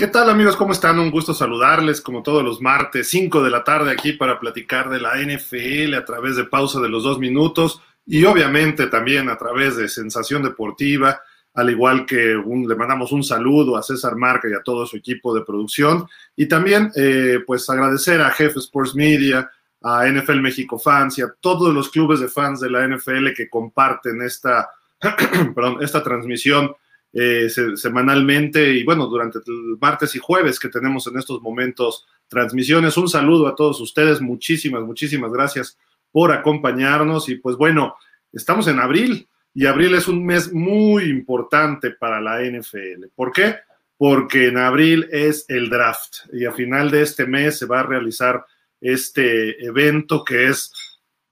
¿Qué tal amigos? ¿Cómo están? Un gusto saludarles como todos los martes, 5 de la tarde aquí para platicar de la NFL a través de pausa de los dos minutos y obviamente también a través de Sensación Deportiva, al igual que le mandamos un saludo a César Marca y a todo su equipo de producción y también eh, pues agradecer a Jefe Sports Media, a NFL México Fans y a todos los clubes de fans de la NFL que comparten esta, perdón, esta transmisión eh, semanalmente y bueno, durante el martes y jueves que tenemos en estos momentos transmisiones. Un saludo a todos ustedes, muchísimas, muchísimas gracias por acompañarnos y pues bueno, estamos en abril y abril es un mes muy importante para la NFL. ¿Por qué? Porque en abril es el draft y a final de este mes se va a realizar este evento que es,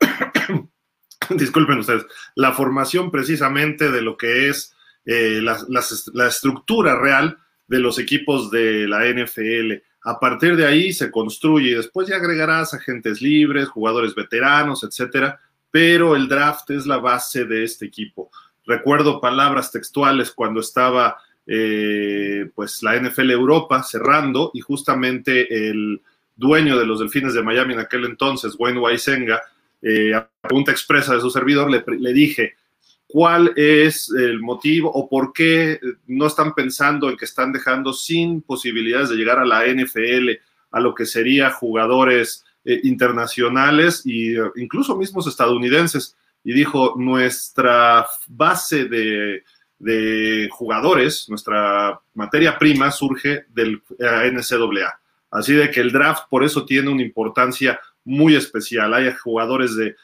disculpen ustedes, la formación precisamente de lo que es eh, la, estructura real de los equipos de la NFL. A partir de ahí se construye y después ya agregarás agentes libres, jugadores veteranos, etcétera, pero el draft es la base de este equipo. Recuerdo palabras textuales cuando estaba eh, pues la NFL Europa cerrando y justamente el dueño de los Delfines de Miami en aquel entonces, Wayne Weisenga, eh, a pregunta expresa de su servidor, le, le dije, cuál es el motivo o por qué no están pensando en que están dejando sin posibilidades de llegar a la NFL, a lo que sería jugadores eh, internacionales e incluso mismos estadounidenses. Y dijo, nuestra base de, jugadores, nuestra materia prima surge del eh, NCAA. Así de que el draft por eso tiene una importancia muy especial. Hay jugadores de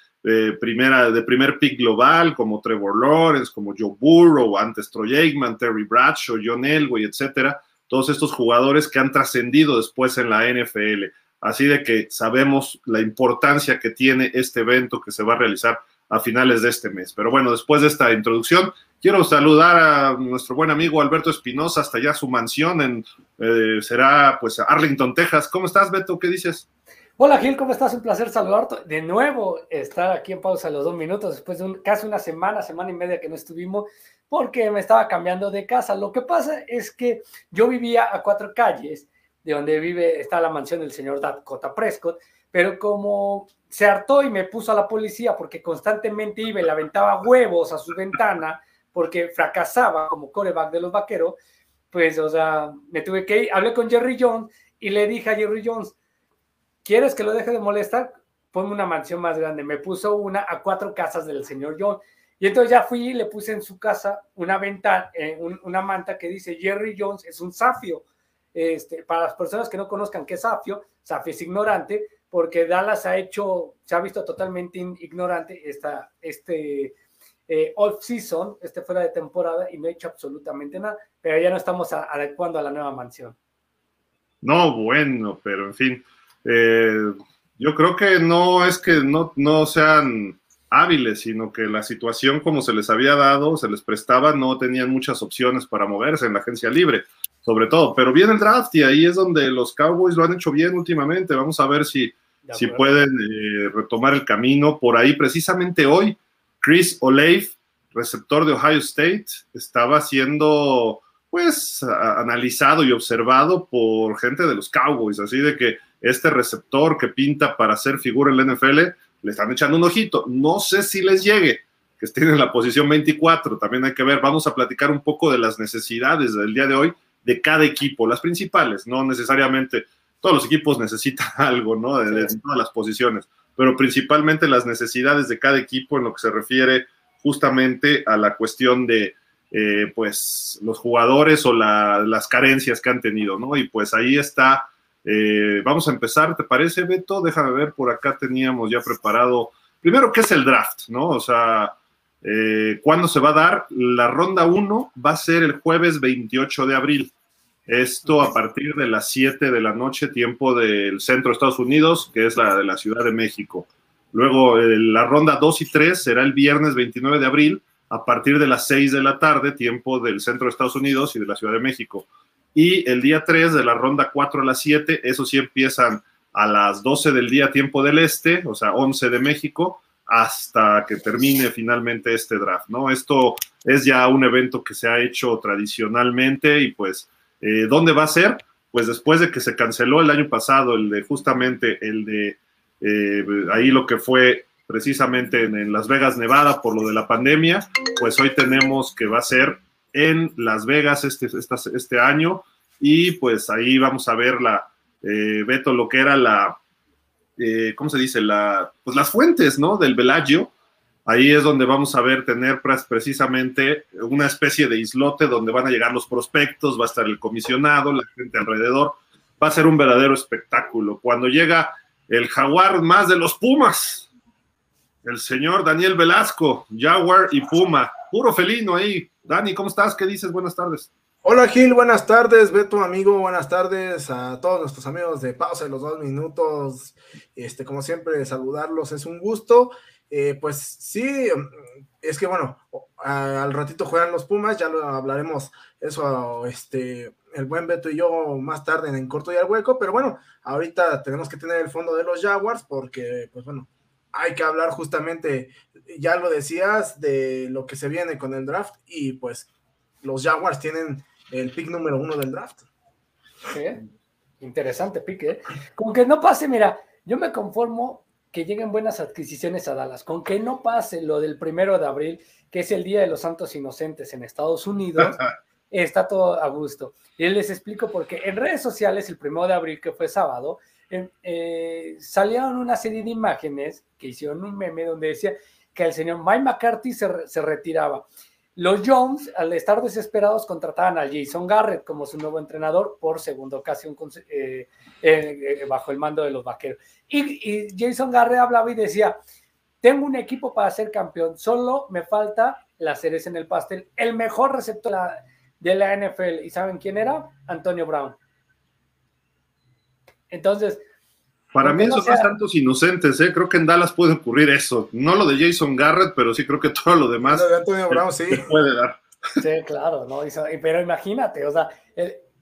primera, de primer pick global, como Trevor Lawrence, como Joe Burrow, antes Troy Aikman, Terry Bradshaw, John Elway, etcétera. Todos estos jugadores que han trascendido después en la NFL. Así de que sabemos la importancia que tiene este evento que se va a realizar a finales de este mes. Pero bueno, después de esta introducción, quiero saludar a nuestro buen amigo Alberto Espinosa hasta ya su mansión en, eh, será pues Arlington, Texas. ¿Cómo estás, Beto? ¿Qué dices? Hola Gil, ¿cómo estás? Un placer saludarte. De nuevo estar aquí en pausa los dos minutos después de casi una semana, semana y media que no estuvimos porque me estaba cambiando de casa. Lo que pasa es que yo vivía a cuatro calles de donde vive, está la mansión del señor Dakota Prescott, pero como se hartó y me puso a la policía porque constantemente iba y le aventaba huevos a su ventana porque fracasaba como coreback de los vaqueros, pues, o sea, me tuve que ir, hablé con Jerry Jones y le dije a Jerry Jones, ¿quieres que lo deje de molestar? Ponme una mansión más grande. Me puso una a cuatro casas del señor John. Y entonces ya fui y le puse en su casa una ventana, eh, una manta que dice Jerry Jones es un safio. Este, para las personas que no conozcan qué es safio, safio es ignorante, porque Dallas ha hecho, se ha visto totalmente ignorante esta, este eh, off-season, este fuera de temporada, y no ha hecho absolutamente nada, pero ya no estamos adecuando a la nueva mansión. No, bueno, pero en fin, eh, yo creo que no es que no, no sean hábiles, sino que la situación como se les había dado, se les prestaba, no tenían muchas opciones para moverse en la agencia libre, sobre todo. Pero viene el draft y ahí es donde los Cowboys lo han hecho bien últimamente. Vamos a ver si, si pueden eh, retomar el camino. Por ahí, precisamente hoy, Chris Olave, receptor de Ohio State, estaba siendo pues analizado y observado por gente de los Cowboys, así de que este receptor que pinta para ser figura en la NFL, le están echando un ojito. No sé si les llegue, que estén en la posición 24, también hay que ver, vamos a platicar un poco de las necesidades del día de hoy de cada equipo, las principales, no necesariamente, todos los equipos necesitan algo, ¿no? De, todas las posiciones, pero principalmente las necesidades de cada equipo en lo que se refiere justamente a la cuestión de, eh, pues, los jugadores o las carencias que han tenido, ¿no? Y pues ahí está eh, vamos a empezar, ¿te parece, Beto? Déjame ver, por acá teníamos ya preparado. Primero, ¿qué es el draft? ¿No? O sea, eh, ¿cuándo se va a dar? La ronda 1 va a ser el jueves 28 de abril. Esto a partir de las 7 de la noche, tiempo del centro de Estados Unidos, que es la de la Ciudad de México. Luego, eh, la ronda 2 y 3 será el viernes 29 de abril, a partir de las 6 de la tarde, tiempo del centro de Estados Unidos y de la Ciudad de México. Y el día 3 de la ronda 4 a las 7, eso sí empiezan a las 12 del día tiempo del este, o sea, 11 de México, hasta que termine finalmente este draft, ¿no? Esto es ya un evento que se ha hecho tradicionalmente y pues, eh, ¿dónde va a ser? pues después de que se canceló el año pasado, el de justamente el de eh, ahí lo que fue precisamente en, Las Vegas, Nevada, por lo de la pandemia, pues hoy tenemos que va a ser en Las Vegas este, este año y pues ahí vamos a ver la, eh, Beto, lo que era la, eh, ¿cómo se dice? La, pues las fuentes, ¿no? Del Bellagio. Ahí es donde vamos a ver tener precisamente una especie de islote donde van a llegar los prospectos, va a estar el comisionado, la gente alrededor. Va a ser un verdadero espectáculo. Cuando llega el jaguar más de los Pumas, el señor Daniel Velasco, Jaguar y Puma, puro felino ahí. Dani, ¿cómo estás? ¿Qué dices? Buenas tardes. Hola Gil, buenas tardes, Beto amigo, buenas tardes a todos nuestros amigos de Pausa de los dos minutos. Este, como siempre, saludarlos, es un gusto. Eh, pues sí, es que bueno, al ratito juegan los Pumas, ya lo hablaremos eso, este, el buen Beto y yo más tarde en, en corto y al hueco, pero bueno, ahorita tenemos que tener el fondo de los Jaguars porque, pues bueno, hay que hablar justamente, ya lo decías, de lo que se viene con el draft y pues los Jaguars tienen el pick número uno del draft. Interesante pick, ¿eh? Con que no pase, mira, yo me conformo que lleguen buenas adquisiciones a Dallas, con que no pase lo del primero de abril, que es el Día de los Santos Inocentes en Estados Unidos, está todo a gusto. Y les explico porque en redes sociales, el primero de abril, que fue sábado, eh, salieron una serie de imágenes que hicieron un meme donde decía que el señor Mike McCarthy se, retiraba. Los Jones, al estar desesperados, contrataban a Jason Garrett como su nuevo entrenador por segunda ocasión eh, eh, bajo el mando de los vaqueros. Y, Jason Garrett hablaba y decía: Tengo un equipo para ser campeón, solo me falta la cereza en el pastel. El mejor receptor de la NFL. ¿Y saben quién era? Antonio Brown. Entonces, para mí esos son tantos inocentes, ¿eh? Creo que en Dallas puede ocurrir eso. No lo de Jason Garrett, pero sí creo que todo lo demás lo de Antonio Brown, sí. puede dar. Sí, claro, ¿no? Pero imagínate, o sea,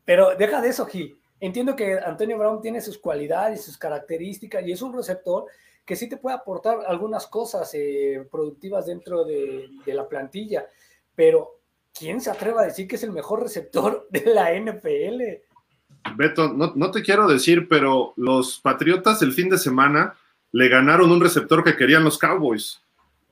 pero deja de eso, Gil. Entiendo que Antonio Brown tiene sus cualidades, sus características y es un receptor que sí te puede aportar algunas cosas eh, productivas dentro de, de la plantilla, pero ¿quién se atreva a decir que es el mejor receptor de la NFL? Beto, no, te quiero decir, pero los Patriotas el fin de semana le ganaron un receptor que querían los Cowboys.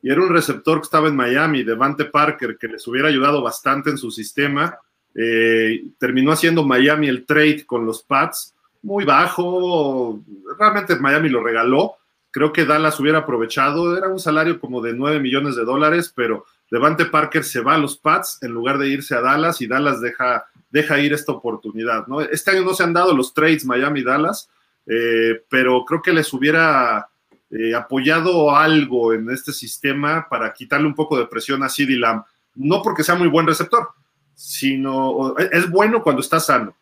Y era un receptor que estaba en Miami, Devante Parker, que les hubiera ayudado bastante en su sistema. Eh, terminó haciendo Miami el trade con los Pats, muy bajo. Realmente Miami lo regaló. Creo que Dallas hubiera aprovechado. Era un salario como de 9 millones de dólares, pero Devante Parker se va a los Pats en lugar de irse a Dallas y Dallas deja deja ir esta oportunidad. ¿no? Este año no se han dado los trades Miami-Dallas, eh, pero creo que les hubiera eh, apoyado algo en este sistema para quitarle un poco de presión a CeeDee Lamb. No porque sea muy buen receptor, sino es bueno cuando está sano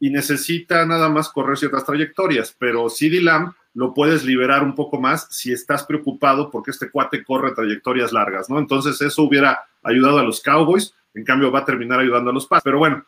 y necesita nada más correr ciertas trayectorias, pero CeeDee Lamb lo puedes liberar un poco más si estás preocupado porque este cuate corre trayectorias largas, ¿no? Entonces eso hubiera ayudado a los Cowboys, en cambio va a terminar ayudando a los Pats. Pero bueno,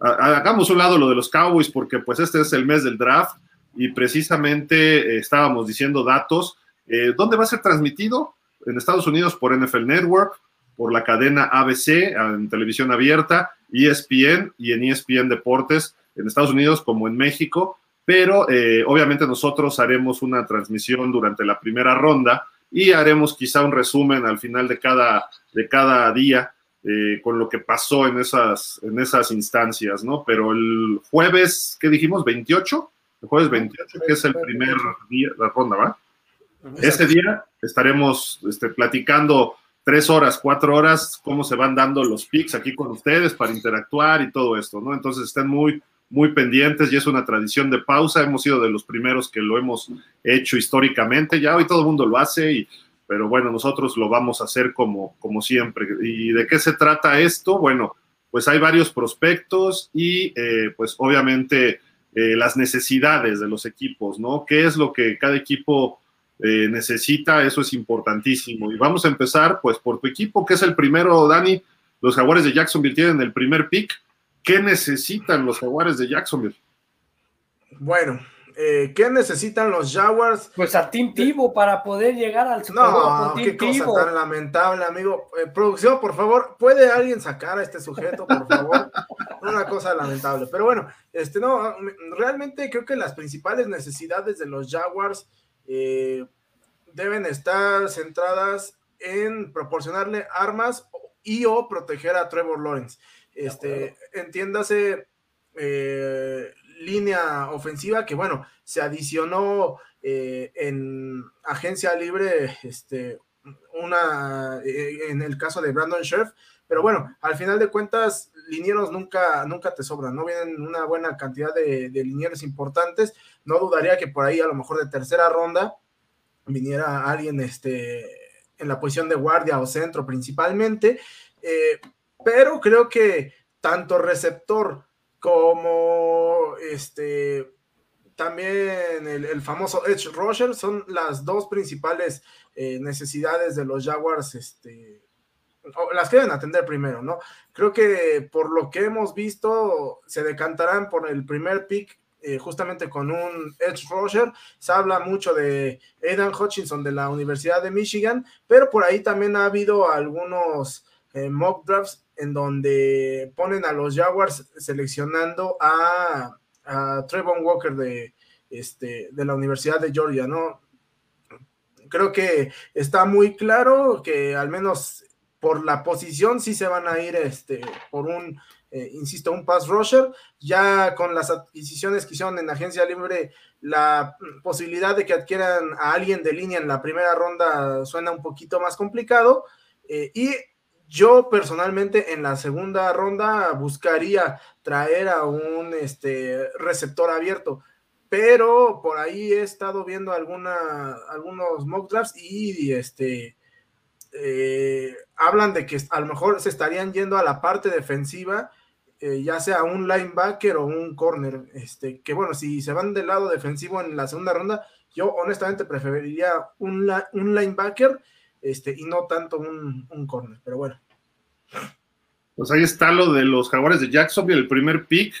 hagamos un lado lo de los Cowboys porque pues este es el mes del draft y precisamente eh, estábamos diciendo datos. Eh, ¿Dónde va a ser transmitido? En Estados Unidos por NFL Network, por la cadena ABC en televisión abierta, ESPN y en ESPN Deportes en Estados Unidos como en México, pero eh, obviamente nosotros haremos una transmisión durante la primera ronda y haremos quizá un resumen al final de cada, de cada día eh, con lo que pasó en esas, en esas instancias, ¿no? Pero el jueves, ¿qué dijimos? ¿28? El jueves 28, que es el primer día, la ronda, ¿va? Ese día estaremos este, platicando tres horas, cuatro horas, cómo se van dando los pics aquí con ustedes para interactuar y todo esto, ¿no? Entonces estén muy, muy pendientes y es una tradición de pausa. Hemos sido de los primeros que lo hemos hecho históricamente. Ya hoy todo el mundo lo hace y pero bueno, nosotros lo vamos a hacer como, como siempre. ¿Y de qué se trata esto? Bueno, pues hay varios prospectos y eh, pues obviamente eh, las necesidades de los equipos, ¿no? ¿Qué es lo que cada equipo eh, necesita? Eso es importantísimo. Y vamos a empezar pues por tu equipo, que es el primero, Dani. Los jaguares de Jacksonville tienen el primer pick. ¿Qué necesitan los jaguares de Jacksonville? Bueno, eh, ¿Qué necesitan los Jaguars? Pues a Tim para poder llegar al Super. No, qué cosa tan lamentable, amigo. Eh, producción, por favor, ¿puede alguien sacar a este sujeto, por favor? una cosa lamentable. Pero bueno, este no, realmente creo que las principales necesidades de los Jaguars eh, deben estar centradas en proporcionarle armas y o proteger a Trevor Lawrence. Este, entiéndase eh, línea ofensiva que bueno, se adicionó eh, en agencia libre, este, una, eh, en el caso de Brandon Scherf, pero bueno, al final de cuentas, linieros nunca, nunca te sobran, no vienen una buena cantidad de, de linieros importantes, no dudaría que por ahí a lo mejor de tercera ronda viniera alguien este, en la posición de guardia o centro principalmente, eh, pero creo que tanto receptor como este también el, famoso Edge Rusher son las dos principales eh, necesidades de los Jaguars, este, las que deben atender primero, ¿no? Creo que por lo que hemos visto, se decantarán por el primer pick eh, justamente con un Edge Rusher. Se habla mucho de Aidan Hutchinson de la Universidad de Michigan, pero por ahí también ha habido algunos eh, mock drafts en donde ponen a los Jaguars seleccionando a, Trevon Walker de, este, de la Universidad de Georgia, ¿no? Creo que está muy claro que al menos por la posición sí se van a ir este, por un, eh, insisto, un pass rusher. Ya con las adquisiciones que hicieron en agencia libre, la posibilidad de que adquieran a alguien de línea en la primera ronda suena un poquito más complicado. Eh, y yo personalmente en la segunda ronda buscaría traer a un este, receptor abierto, pero por ahí he estado viendo algunos mock drafts y este, eh, hablan de que a lo mejor se estarían yendo a la parte defensiva, eh, ya sea un linebacker o un corner. Este, que bueno, si se van del lado defensivo en la segunda ronda, yo honestamente preferiría un, un linebacker este, y no tanto un, un corner, pero bueno. Pues ahí está lo de los jaguares de Jacksonville, el primer pick.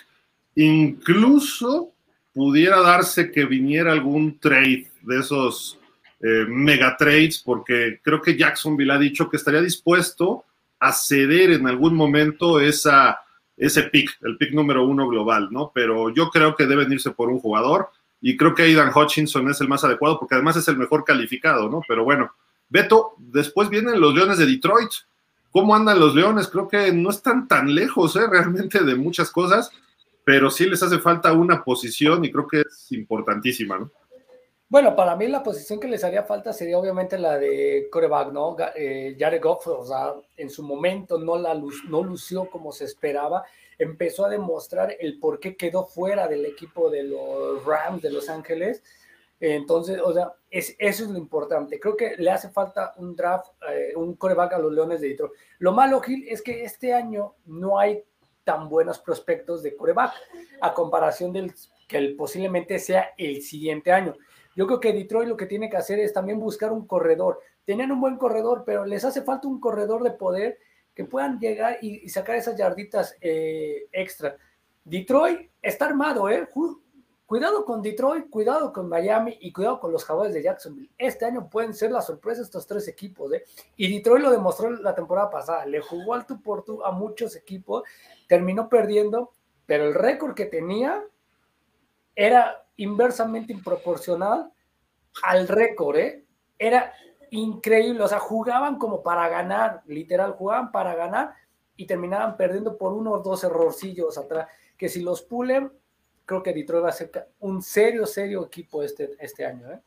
Incluso pudiera darse que viniera algún trade de esos eh, mega trades, porque creo que Jacksonville ha dicho que estaría dispuesto a ceder en algún momento esa, ese pick, el pick número uno global, ¿no? Pero yo creo que deben irse por un jugador y creo que Aidan Hutchinson es el más adecuado porque además es el mejor calificado, ¿no? Pero bueno, Beto, después vienen los Leones de Detroit. ¿Cómo andan los Leones? Creo que no están tan lejos ¿eh? realmente de muchas cosas, pero sí les hace falta una posición y creo que es importantísima, ¿no? Bueno, para mí la posición que les haría falta sería obviamente la de coreback, ¿no? Eh, Jared Goff, o sea, en su momento no, la no lució como se esperaba, empezó a demostrar el por qué quedó fuera del equipo de los Rams de Los Ángeles, entonces, o sea, es, eso es lo importante. Creo que le hace falta un draft, eh, un coreback a los Leones de Detroit. Lo malo, Gil, es que este año no hay tan buenos prospectos de coreback a comparación del que posiblemente sea el siguiente año. Yo creo que Detroit lo que tiene que hacer es también buscar un corredor. Tenían un buen corredor, pero les hace falta un corredor de poder que puedan llegar y, sacar esas yarditas eh, extra. Detroit está armado, ¿eh? Cuidado con Detroit, cuidado con Miami y cuidado con los Jaguares de Jacksonville. Este año pueden ser la sorpresa estos tres equipos. ¿eh? Y Detroit lo demostró la temporada pasada. Le jugó al tú por tú a muchos equipos, terminó perdiendo, pero el récord que tenía era inversamente proporcional al récord. ¿eh? Era increíble. O sea, jugaban como para ganar, literal, jugaban para ganar y terminaban perdiendo por uno o dos errorcillos atrás. Que si los pulen, creo que Detroit va a ser un serio, serio equipo este, este año. ¿eh?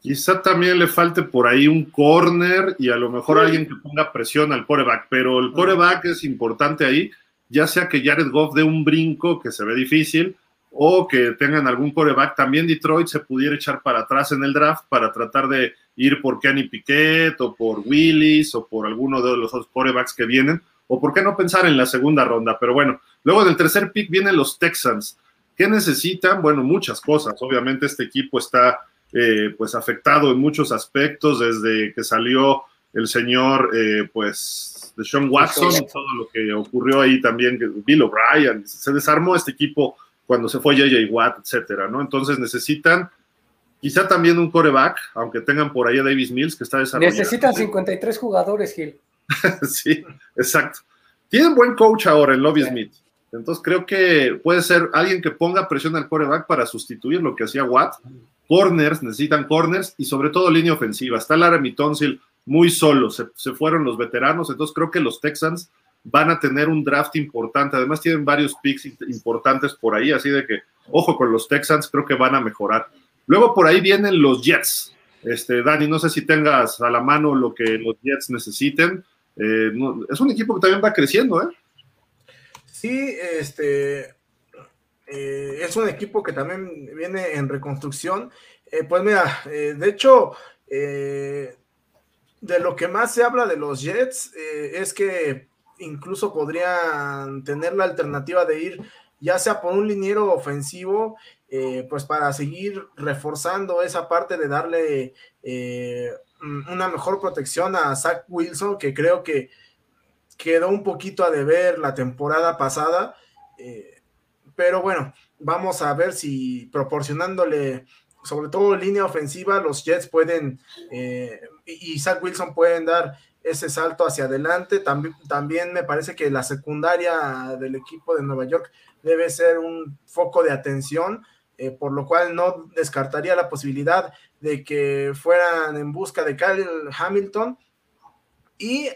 Quizá también le falte por ahí un corner y a lo mejor alguien que ponga presión al coreback, pero el coreback es importante ahí, ya sea que Jared Goff dé un brinco que se ve difícil o que tengan algún coreback, también Detroit se pudiera echar para atrás en el draft para tratar de ir por Kenny Piquet o por Willis o por alguno de los otros corebacks que vienen, o por qué no pensar en la segunda ronda, pero bueno, luego del tercer pick vienen los Texans. ¿Qué necesitan? Bueno, muchas cosas. Obviamente este equipo está eh, pues afectado en muchos aspectos desde que salió el señor eh, pues de Sean Watson, todo lo que ocurrió ahí también, Bill O'Brien, se desarmó este equipo cuando se fue JJ Watt, etcétera, ¿no? Entonces necesitan quizá también un coreback, aunque tengan por ahí a Davis Mills que está desarrollando. Necesitan 53 jugadores, Gil. sí, exacto. Tienen buen coach ahora en Lobby Smith. Entonces creo que puede ser alguien que ponga presión al coreback para sustituir lo que hacía Watt. Corners, necesitan corners y sobre todo línea ofensiva. Está Laramie Tonsil muy solo, se, fueron los veteranos, entonces creo que los Texans van a tener un draft importante. Además tienen varios picks importantes por ahí, así de que ojo con los Texans, creo que van a mejorar. Luego por ahí vienen los Jets. Este, Dani, no sé si tengas a la mano lo que los Jets necesiten. Eh, es un equipo que también va creciendo, ¿eh? Sí, este eh, es un equipo que también viene en reconstrucción. Eh, pues mira, eh, de hecho, de lo que más se habla de los Jets es que incluso podrían tener la alternativa de ir ya sea por un liniero ofensivo, pues para seguir reforzando esa parte de darle una mejor protección a Zach Wilson, que creo que quedó un poquito a deber la temporada pasada. Eh, pero bueno, vamos a ver si proporcionándole, sobre todo línea ofensiva, los Jets pueden eh, y Zach Wilson pueden dar ese salto hacia adelante. También, también me parece que la secundaria del equipo de Nueva York debe ser un foco de atención, eh, por lo cual no descartaría la posibilidad de que fueran en busca de Kyle Hamilton. Y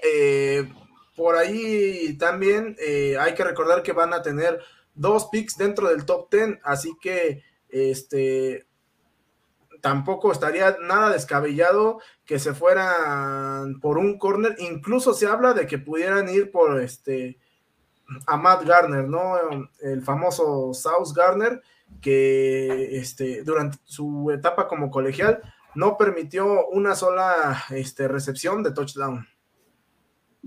por ahí también eh, hay que recordar que van a tener dos picks dentro del top 10, así que este tampoco estaría nada descabellado que se fueran por un corner, incluso se habla de que pudieran ir por este a Matt Garner, ¿no? El famoso South Garner, que este, durante su etapa como colegial no permitió una sola este, recepción de touchdown.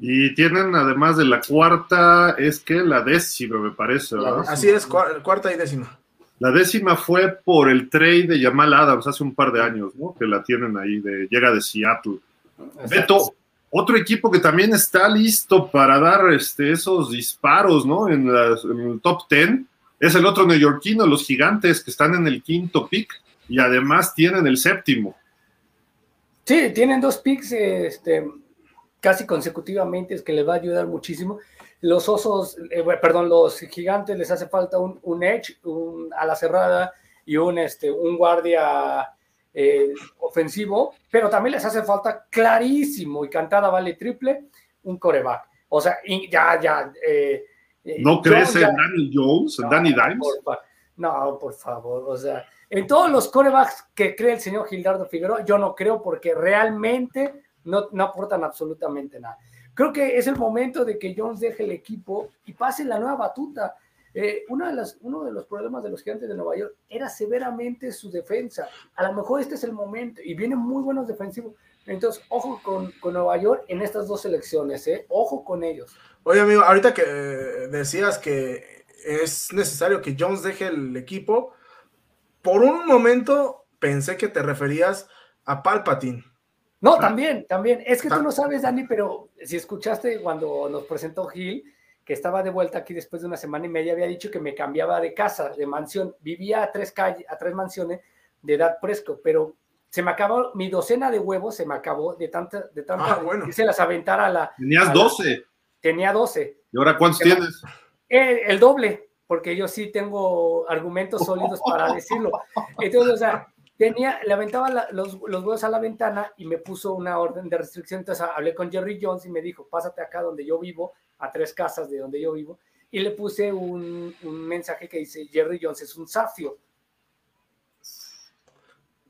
Y tienen, además de la cuarta, es que la décima, me parece. ¿verdad? Así es, cuarta y décima. La décima fue por el trade de Jamal Adams hace un par de años, ¿no? Que la tienen ahí, de, llega de Seattle. Exacto. Beto, otro equipo que también está listo para dar este, esos disparos, ¿no? En, en el top ten, es el otro neoyorquino, los gigantes, que están en el quinto pick y además tienen el séptimo. Sí, tienen dos picks, este, casi consecutivamente, es que les va a ayudar muchísimo. Los osos, eh, perdón, los gigantes les hace falta un, un edge, un a la cerrada y un, este, un guardia eh, ofensivo, pero también les hace falta clarísimo y cantada vale triple, un coreback. O sea, ya, ya. Eh, ¿No crees en Daniel Jones, no, Danny Dimes? Por, no, por favor, o sea, en todos los corebacks que cree el señor Gildardo Figueroa, yo no creo porque realmente no, no, aportan absolutamente nada. Creo que es el momento de que Jones deje el equipo y pase la nueva batuta. Eh, una de las, uno de los problemas de los gigantes de Nueva York era severamente su defensa. A lo mejor este es el momento y vienen muy buenos defensivos. Entonces, ojo con, con Nueva York en estas dos elecciones, ¿eh? ojo con ellos. Oye, amigo, ahorita que decías que es necesario que Jones deje el equipo, por un momento pensé que te referías a Palpatine. No, también, también. Es que tú no sabes, Dani, pero si escuchaste cuando nos presentó Gil, que estaba de vuelta aquí después de una semana y media, había dicho que me cambiaba de casa, de mansión. Vivía a tres calles, a tres mansiones de edad fresco, pero se me acabó, mi docena de huevos se me acabó de tanta, de tanta, ah, bueno. que se las aventara a la. Tenías a 12. La, tenía 12. ¿Y ahora cuántos tienes? El, el, doble, porque yo sí tengo argumentos sólidos para decirlo. Entonces, o sea, tenía, le aventaba la, los, los, huevos a la ventana y me puso una orden de restricción. Entonces hablé con Jerry Jones y me dijo, pásate acá donde yo vivo, a tres casas de donde yo vivo. Y le puse un, un mensaje que dice, Jerry Jones es un safio.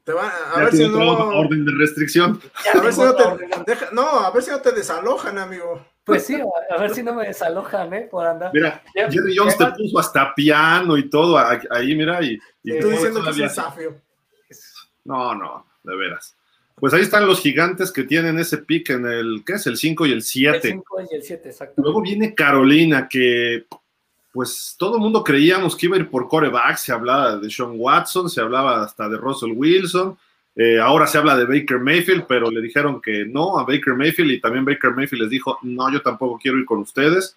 Te va, a ya ver si no... Orden de restricción. A ver si no, te deja, no, a ver si no te desalojan, amigo. Pues sí, a ver si no me desalojan, ¿eh? Por andar. Mira, Jerry Jones te puso hasta piano y todo ahí, mira. Y, y Estoy diciendo que es un safio. No, no, de veras. Pues ahí están los gigantes que tienen ese pick en el, ¿qué es? El 5 y el 7. El 5 y el 7, exacto. Luego viene Carolina, que pues todo el mundo creíamos que iba a ir por coreback, se hablaba de Sean Watson, se hablaba hasta de Russell Wilson, eh, ahora se habla de Baker Mayfield, pero le dijeron que no a Baker Mayfield y también Baker Mayfield les dijo, no, yo tampoco quiero ir con ustedes.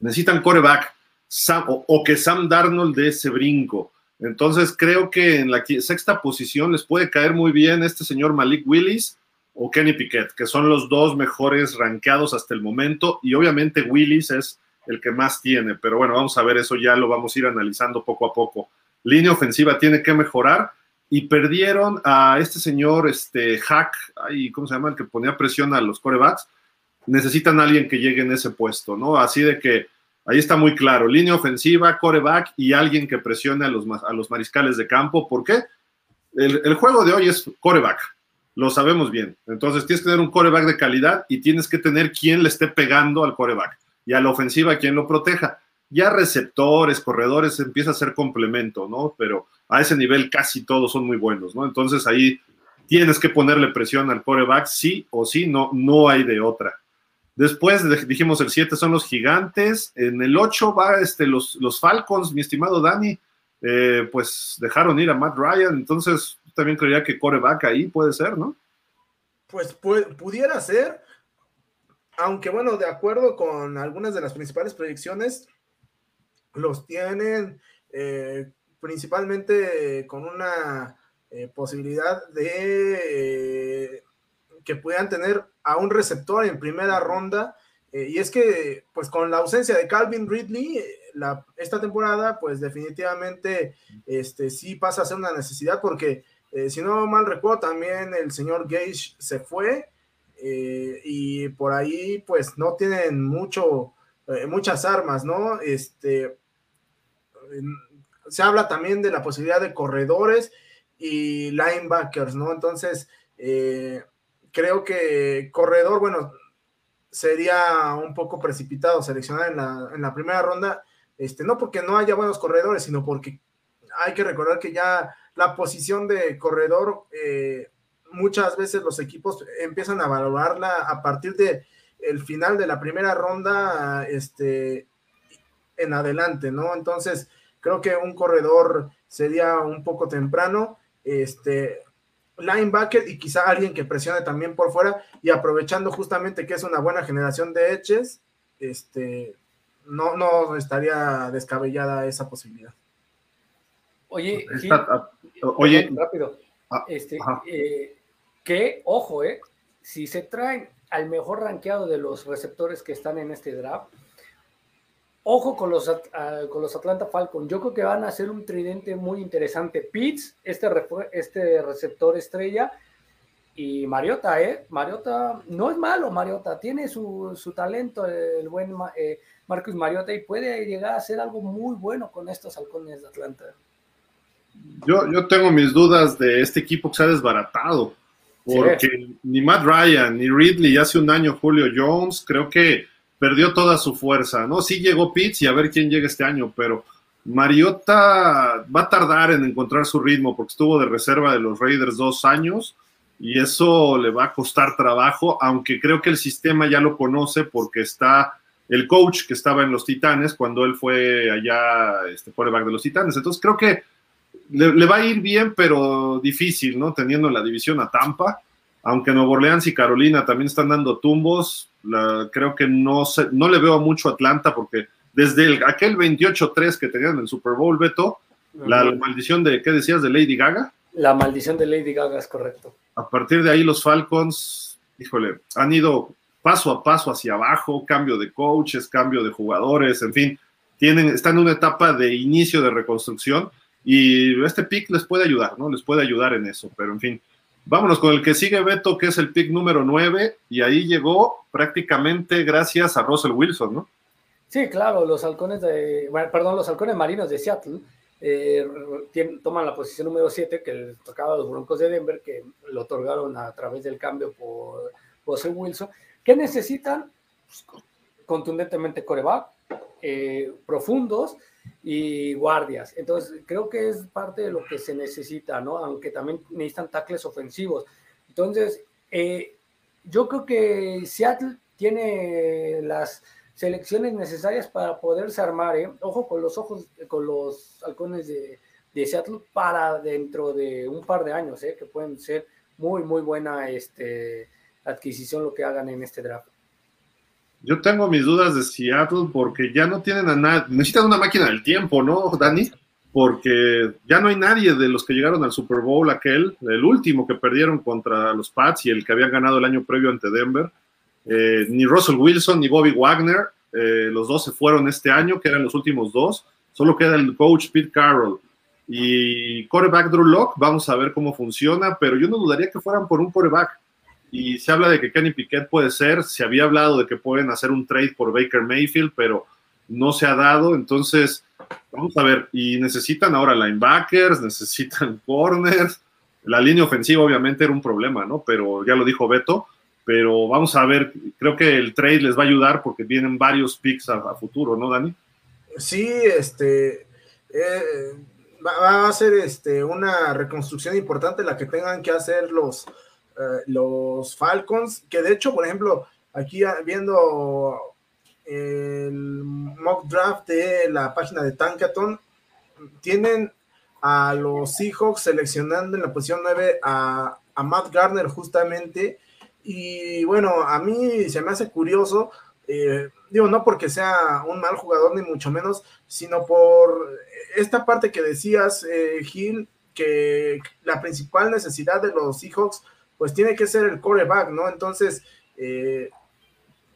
Necesitan coreback Sam, o, o que Sam Darnold dé ese brinco. Entonces creo que en la sexta posición les puede caer muy bien este señor Malik Willis o Kenny Piquet, que son los dos mejores rankeados hasta el momento. Y obviamente Willis es el que más tiene, pero bueno, vamos a ver, eso ya lo vamos a ir analizando poco a poco. Línea ofensiva tiene que mejorar y perdieron a este señor, este Hack, ¿cómo se llama? El que ponía presión a los corebacks. Necesitan a alguien que llegue en ese puesto, ¿no? Así de que ahí está muy claro, línea ofensiva, coreback y alguien que presione a los, a los mariscales de campo. ¿Por qué? El, el juego de hoy es coreback, lo sabemos bien. Entonces tienes que tener un coreback de calidad y tienes que tener quien le esté pegando al coreback y a la ofensiva quien lo proteja. Ya receptores, corredores, empieza a ser complemento, ¿no? Pero a ese nivel casi todos son muy buenos, ¿no? Entonces ahí tienes que ponerle presión al coreback, sí o sí, no, no hay de otra. Después dijimos el 7 son los gigantes, en el 8 va este, los, los Falcons, mi estimado Dani, eh, pues dejaron ir a Matt Ryan, entonces también creía que coreback ahí puede ser, ¿no? Pues pudiera ser, aunque bueno, de acuerdo con algunas de las principales proyecciones, los tienen eh, principalmente con una eh, posibilidad de que puedan tener a un receptor en primera ronda. y es que, pues con la ausencia de Calvin Ridley, esta temporada, pues definitivamente este, sí pasa a ser una necesidad porque eh, si no mal recuerdo, también el señor Gage se fue eh, y por ahí pues no tienen mucho, eh, muchas armas, ¿no? Este, se habla también de la posibilidad de corredores y linebackers, ¿no? Entonces, creo que corredor, bueno, sería un poco precipitado seleccionar en la, en la primera ronda, este, no porque no haya buenos corredores, sino porque hay que recordar que ya la posición de corredor, eh, muchas veces los equipos empiezan a valorarla a partir de el final de la primera ronda este, en adelante, ¿no? Entonces, creo que un corredor sería un poco temprano, este, linebacker y quizá alguien que presione también por fuera y aprovechando justamente que es una buena generación de eches, este, no, no estaría descabellada esa posibilidad. Oye, oye, rápido. Ah, este, eh, que, ojo, eh, si se traen al mejor rankeado de los receptores que están en este draft, ojo con los, ah, con los Atlanta Falcons. Yo creo que van a ser un tridente muy interesante. Pitts, este, este receptor estrella, y Mariota, ¿eh? Mariota no es malo, Mariota, tiene su, su talento, el buen eh, Marcus Mariota, y puede llegar a hacer algo muy bueno con estos halcones de Atlanta. Yo, yo tengo mis dudas de este equipo que se ha desbaratado, porque ni Matt Ryan, ni Ridley, hace un año Julio Jones, creo que perdió toda su fuerza, ¿no? Sí llegó Pitts y a ver quién llega este año, pero Mariota va a tardar en encontrar su ritmo porque estuvo de reserva de los Raiders dos años y eso le va a costar trabajo, aunque creo que el sistema ya lo conoce porque está el coach que estaba en los Titanes cuando él fue allá, este quarterback de los Titanes. Entonces creo que le, va a ir bien, pero difícil, ¿no? Teniendo la división a Tampa, aunque Nuevo Orleans y Carolina también están dando tumbos, creo que no, no le veo mucho a Atlanta porque desde el, aquel 28-3 que tenían en el Super Bowl, Beto, la, maldición de, ¿qué decías? De Lady Gaga. La maldición de Lady Gaga es correcto. A partir de ahí los Falcons, híjole, han ido paso a paso hacia abajo, cambio de coaches, cambio de jugadores, en fin, tienen, están en una etapa de inicio de reconstrucción y este pick les puede ayudar, ¿no? Les puede ayudar en eso, pero en fin. Vámonos con el que sigue Beto, que es el pick número 9, y ahí llegó prácticamente gracias a Russell Wilson, ¿no? Sí, claro, los halcones de, perdón, los halcones marinos de Seattle eh, toman la posición número 7, que tocaba a los Broncos de Denver, que lo otorgaron a través del cambio por Russell Wilson. ¿Qué necesitan? Pues, contundentemente coreback, eh, profundos, y guardias. Entonces, creo que es parte de lo que se necesita, ¿no? Aunque también necesitan tackles ofensivos. Entonces, eh, yo creo que Seattle tiene las selecciones necesarias para poderse armar, ¿eh? Ojo con los ojos, con los halcones de, de Seattle para dentro de un par de años, ¿eh? Que pueden ser muy, muy buena este, adquisición lo que hagan en este draft. Yo tengo mis dudas de Seattle porque ya no tienen a nadie. Necesitan una máquina del tiempo, ¿no, Dani? Porque ya no hay nadie de los que llegaron al Super Bowl aquel, el último que perdieron contra los Pats y el que habían ganado el año previo ante Denver. Eh, ni Russell Wilson ni Bobby Wagner. eh, los dos se fueron este año, que eran los últimos dos. Solo queda el coach Pete Carroll y coreback Drew Lock. Vamos a ver cómo funciona, pero yo no dudaría que fueran por un coreback. Y se habla de que Kenny Piquet puede ser. Se había hablado de que pueden hacer un trade por Baker Mayfield, pero no se ha dado. Entonces, vamos a ver. Y necesitan ahora linebackers, necesitan corners. La línea ofensiva, obviamente, era un problema, ¿no? Pero ya lo dijo Beto pero vamos a ver, creo que el trade les va a ayudar porque vienen varios picks a, futuro, ¿no, Dani? Sí, este eh, va, a ser este, una reconstrucción importante la que tengan que hacer los, eh, los Falcons, que de hecho, por ejemplo, aquí viendo el mock draft de la página de Tankaton, tienen a los Seahawks seleccionando en la posición 9 a, Matt Garner justamente. Y bueno, a mí se me hace curioso, eh, digo, no porque sea un mal jugador ni mucho menos, sino por esta parte que decías, eh, Gil, que la principal necesidad de los Seahawks, pues tiene que ser el coreback, ¿no? Entonces, eh,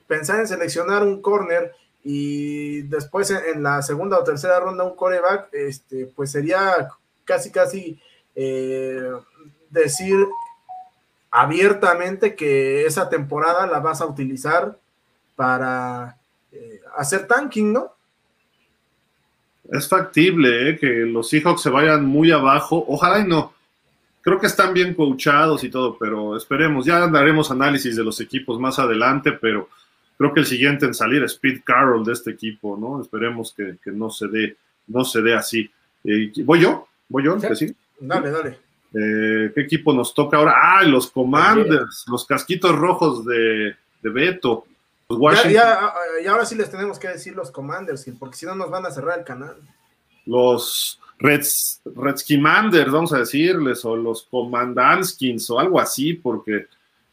pensar en seleccionar un corner y después en, la segunda o tercera ronda un coreback, este, pues sería casi, casi decir abiertamente que esa temporada la vas a utilizar para eh, hacer tanking, ¿no? Es factible ¿eh? que los Seahawks se vayan muy abajo. Ojalá y no. Creo que están bien coachados y todo, pero esperemos. Ya daremos análisis de los equipos más adelante, pero creo que el siguiente en salir es Pete Carroll de este equipo, ¿no? Esperemos que, no se dé, no se dé así. Eh, ¿Voy yo? ¿Voy yo? ¿Sí? Dale, dale. Eh, ¿Qué equipo nos toca ahora? Ah, los Commanders, los casquitos rojos de, Beto. y ahora sí les tenemos que decir los Commanders, porque si no nos van a cerrar el canal. Los Reds, Redskimanders, vamos a decirles, o los Commandanskins, o algo así, porque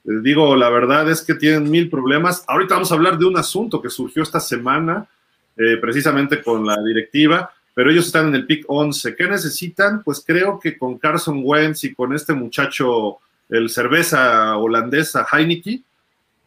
les digo, la verdad es que tienen mil problemas. Ahorita vamos a hablar de un asunto que surgió esta semana, eh, precisamente con la directiva pero ellos están en el pick 11. ¿Qué necesitan? Pues creo que con Carson Wentz y con este muchacho, el cerveza holandesa Heineke,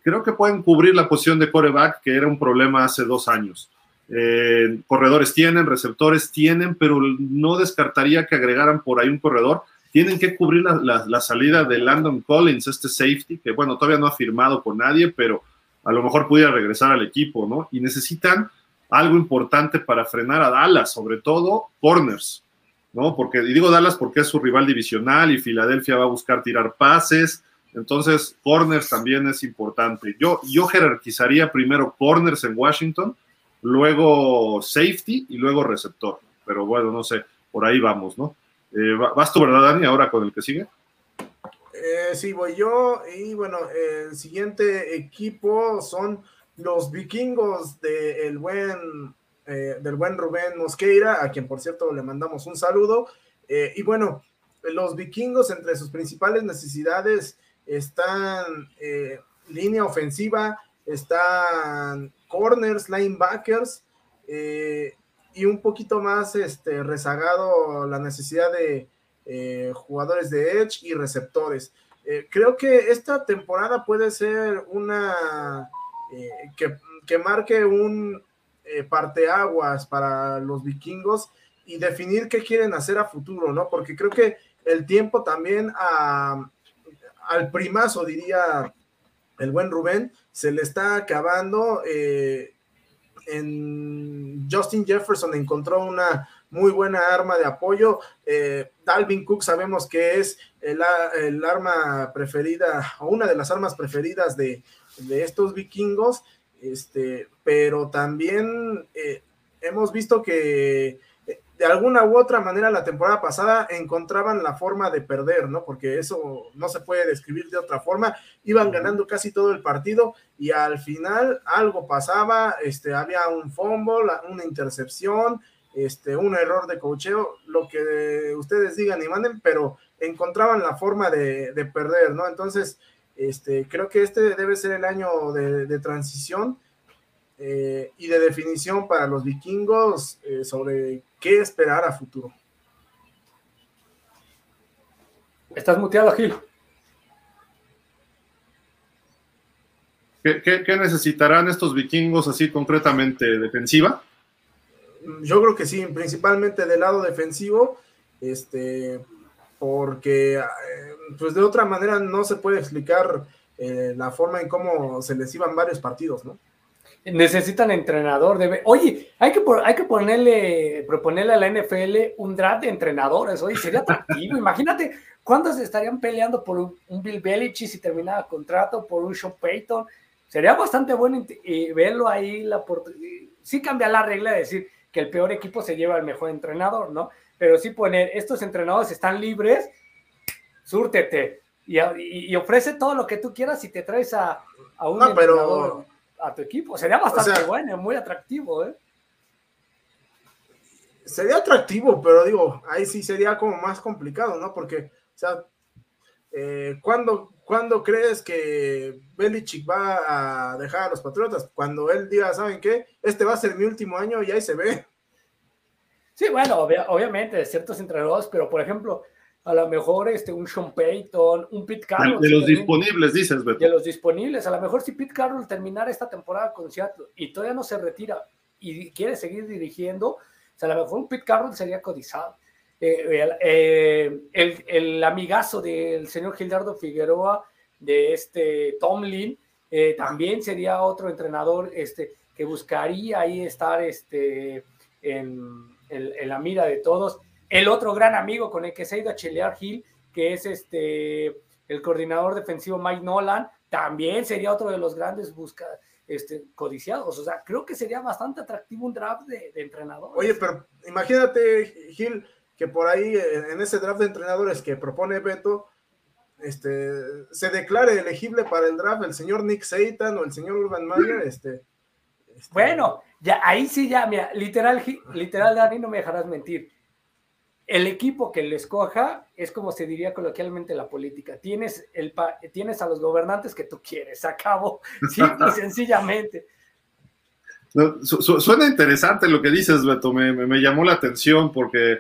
creo que pueden cubrir la posición de coreback, que era un problema hace dos años. Eh, corredores tienen, receptores tienen, pero no descartaría que agregaran por ahí un corredor. Tienen que cubrir la, salida de Landon Collins, este safety, que bueno, todavía no ha firmado con nadie, pero a lo mejor pudiera regresar al equipo, ¿no? Y necesitan algo importante para frenar a Dallas, sobre todo corners, ¿no? Porque, y digo Dallas porque es su rival divisional y Filadelfia va a buscar tirar pases, entonces corners también es importante. Yo, yo jerarquizaría primero corners en Washington, luego safety y luego receptor, pero bueno, no sé, por ahí vamos, ¿no? Eh, ¿Vas tú, verdad, Dani, ahora con el que sigue? Eh, sí, voy yo, y bueno, el siguiente equipo son los vikingos de buen, eh, del buen Rubén Mosqueira, a quien por cierto le mandamos un saludo. Eh, y bueno, los vikingos entre sus principales necesidades están línea ofensiva, están corners, linebackers y un poquito más este, rezagado la necesidad de jugadores de edge y receptores. creo que esta temporada puede ser una eh, que, marque un eh, parteaguas para los vikingos y definir qué quieren hacer a futuro, ¿no? Porque creo que el tiempo también al primazo, diría el buen Rubén, se le está acabando. Eh, Justin Jefferson encontró una muy buena arma de apoyo. Dalvin Cook sabemos que es el, arma preferida o una de las armas preferidas de, estos vikingos, este, pero también eh, hemos visto que eh, de alguna u otra manera la temporada pasada encontraban la forma de perder, ¿no? Porque eso no se puede describir de otra forma. Iban ganando casi todo el partido y al final algo pasaba, este, había un fumble, una intercepción, este, un error de cocheo, lo que ustedes digan y manden, pero encontraban la forma de, de perder, ¿no? Entonces, este, creo que este debe ser el año de, transición eh, y de definición para los vikingos eh, sobre qué esperar a futuro. Estás muteado, Gil. ¿Qué, necesitarán estos vikingos así concretamente? ¿Defensiva? Yo creo que sí, principalmente del lado defensivo, este, porque eh, pues de otra manera no se puede explicar eh, la forma en cómo se les iban varios partidos, ¿no? Necesitan entrenador. Debe... Oye, hay que, hay que ponerle, proponerle a la NFL un draft de entrenadores. Oye, sería atractivo. Imagínate cuántos estarían peleando por un, Bill Belichick si terminaba contrato, por un Sean Payton. Sería bastante bueno verlo ahí. La sí cambia la regla de decir que el peor equipo se lleva al mejor entrenador, ¿no? Pero sí poner, estos entrenadores están libres, súrtete y, ofrece todo lo que tú quieras y te traes a, un entrenador a tu equipo. Sería bastante bueno, muy atractivo, ¿eh? Sería atractivo, pero digo, ahí sí sería como más complicado, ¿no? Porque, o sea, eh, ¿cuándo, crees que Belichick va a dejar a los Patriotas? Cuando él diga, ¿saben qué? Este va a ser mi último año y ahí se ve. Sí, bueno, obviamente, ciertos entrenadores, pero por ejemplo, a lo mejor este, un Sean Payton, un Pete Carroll. De los disponibles, dices, Beto. De los disponibles. A lo mejor si Pete Carroll terminara esta temporada con Seattle y todavía no se retira y quiere seguir dirigiendo, o sea, a lo mejor un Pete Carroll sería codizado. Eh, eh, el, el, amigazo del señor Gildardo Figueroa, de este Tomlin, eh, también sería otro entrenador este, que buscaría ahí estar este, en, en la mira de todos. El otro gran amigo con el que se ha ido a chilear Hill, que es este el coordinador defensivo Mike Nolan, también sería otro de los grandes busca, este, codiciados. O sea, creo que sería bastante atractivo un draft de, entrenadores. Oye, pero imagínate, Gil, que por ahí en ese draft de entrenadores que propone Beto, este, se declare elegible para el draft el señor Nick Satan o el señor Urban Meyer, este, este, Bueno, ya ahí sí ya, mira, literal, literal, Dani, no me dejarás mentir el equipo que le escoja es como se diría coloquialmente la política. Tienes, el tienes a los gobernantes que tú quieres, acabo, simple y sencillamente. suena interesante lo que dices, Beto, me, me, llamó la atención porque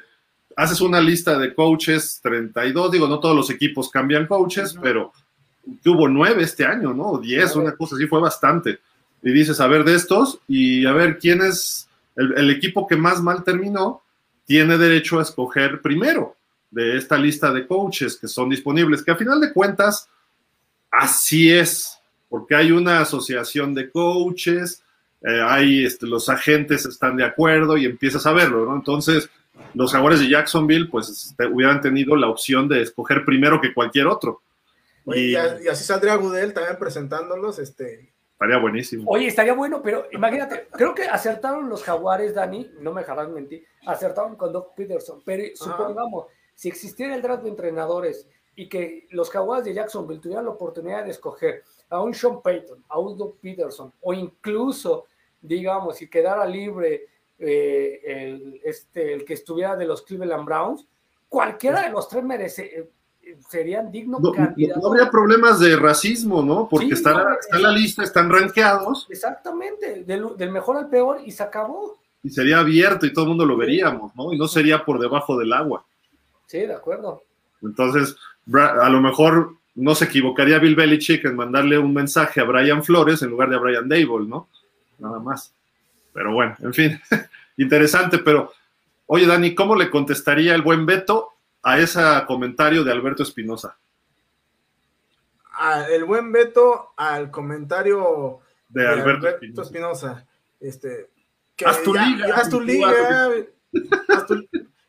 haces una lista de coaches, 32, digo, no todos los equipos cambian coaches, pero tuvo nueve este año, ¿no? Diez, una cosa así, fue bastante. Y dices, a ver, de estos, y a ver quién es el equipo que más mal terminó, tiene derecho a escoger primero de esta lista de coaches que son disponibles, que a final de cuentas así es, porque hay una asociación de coaches, eh, hay este, los agentes están de acuerdo y empiezas a verlo, ¿no? Entonces, los jaguares de Jacksonville, pues este, hubieran tenido la opción de escoger primero que cualquier otro. y, así saldría Gudel también presentándolos, este, Estaría buenísimo. Oye, estaría bueno, pero imagínate, creo que acertaron los jaguares, Dani, no me dejarás mentir, acertaron con Doc Peterson, pero supongamos, si existiera el draft de entrenadores y que los jaguares de Jacksonville tuvieran la oportunidad de escoger a un Sean Payton, a un Doc Peterson, o incluso, digamos, si quedara libre eh, el, este, el que estuviera de los Cleveland Browns, cualquiera de los tres merece, serían dignos no, candidatos. No habría problemas de racismo, ¿no? Porque está, en la lista, están rankeados. Exactamente, del, mejor al peor y se acabó. Y sería abierto y todo el mundo lo veríamos, ¿no? Y no sería por debajo del agua. Sí, de acuerdo. Entonces, a lo mejor no se equivocaría Bill Belichick en mandarle un mensaje a Brian Flores en lugar de a Brian Dable, ¿no? Nada más. Pero bueno, en fin, interesante, pero oye Dani, ¿cómo le contestaría el buen Beto a ese comentario de Alberto Espinosa? El buen Beto al comentario de, Alberto Espinosa. Este, haz tu liga. Haz tu liga.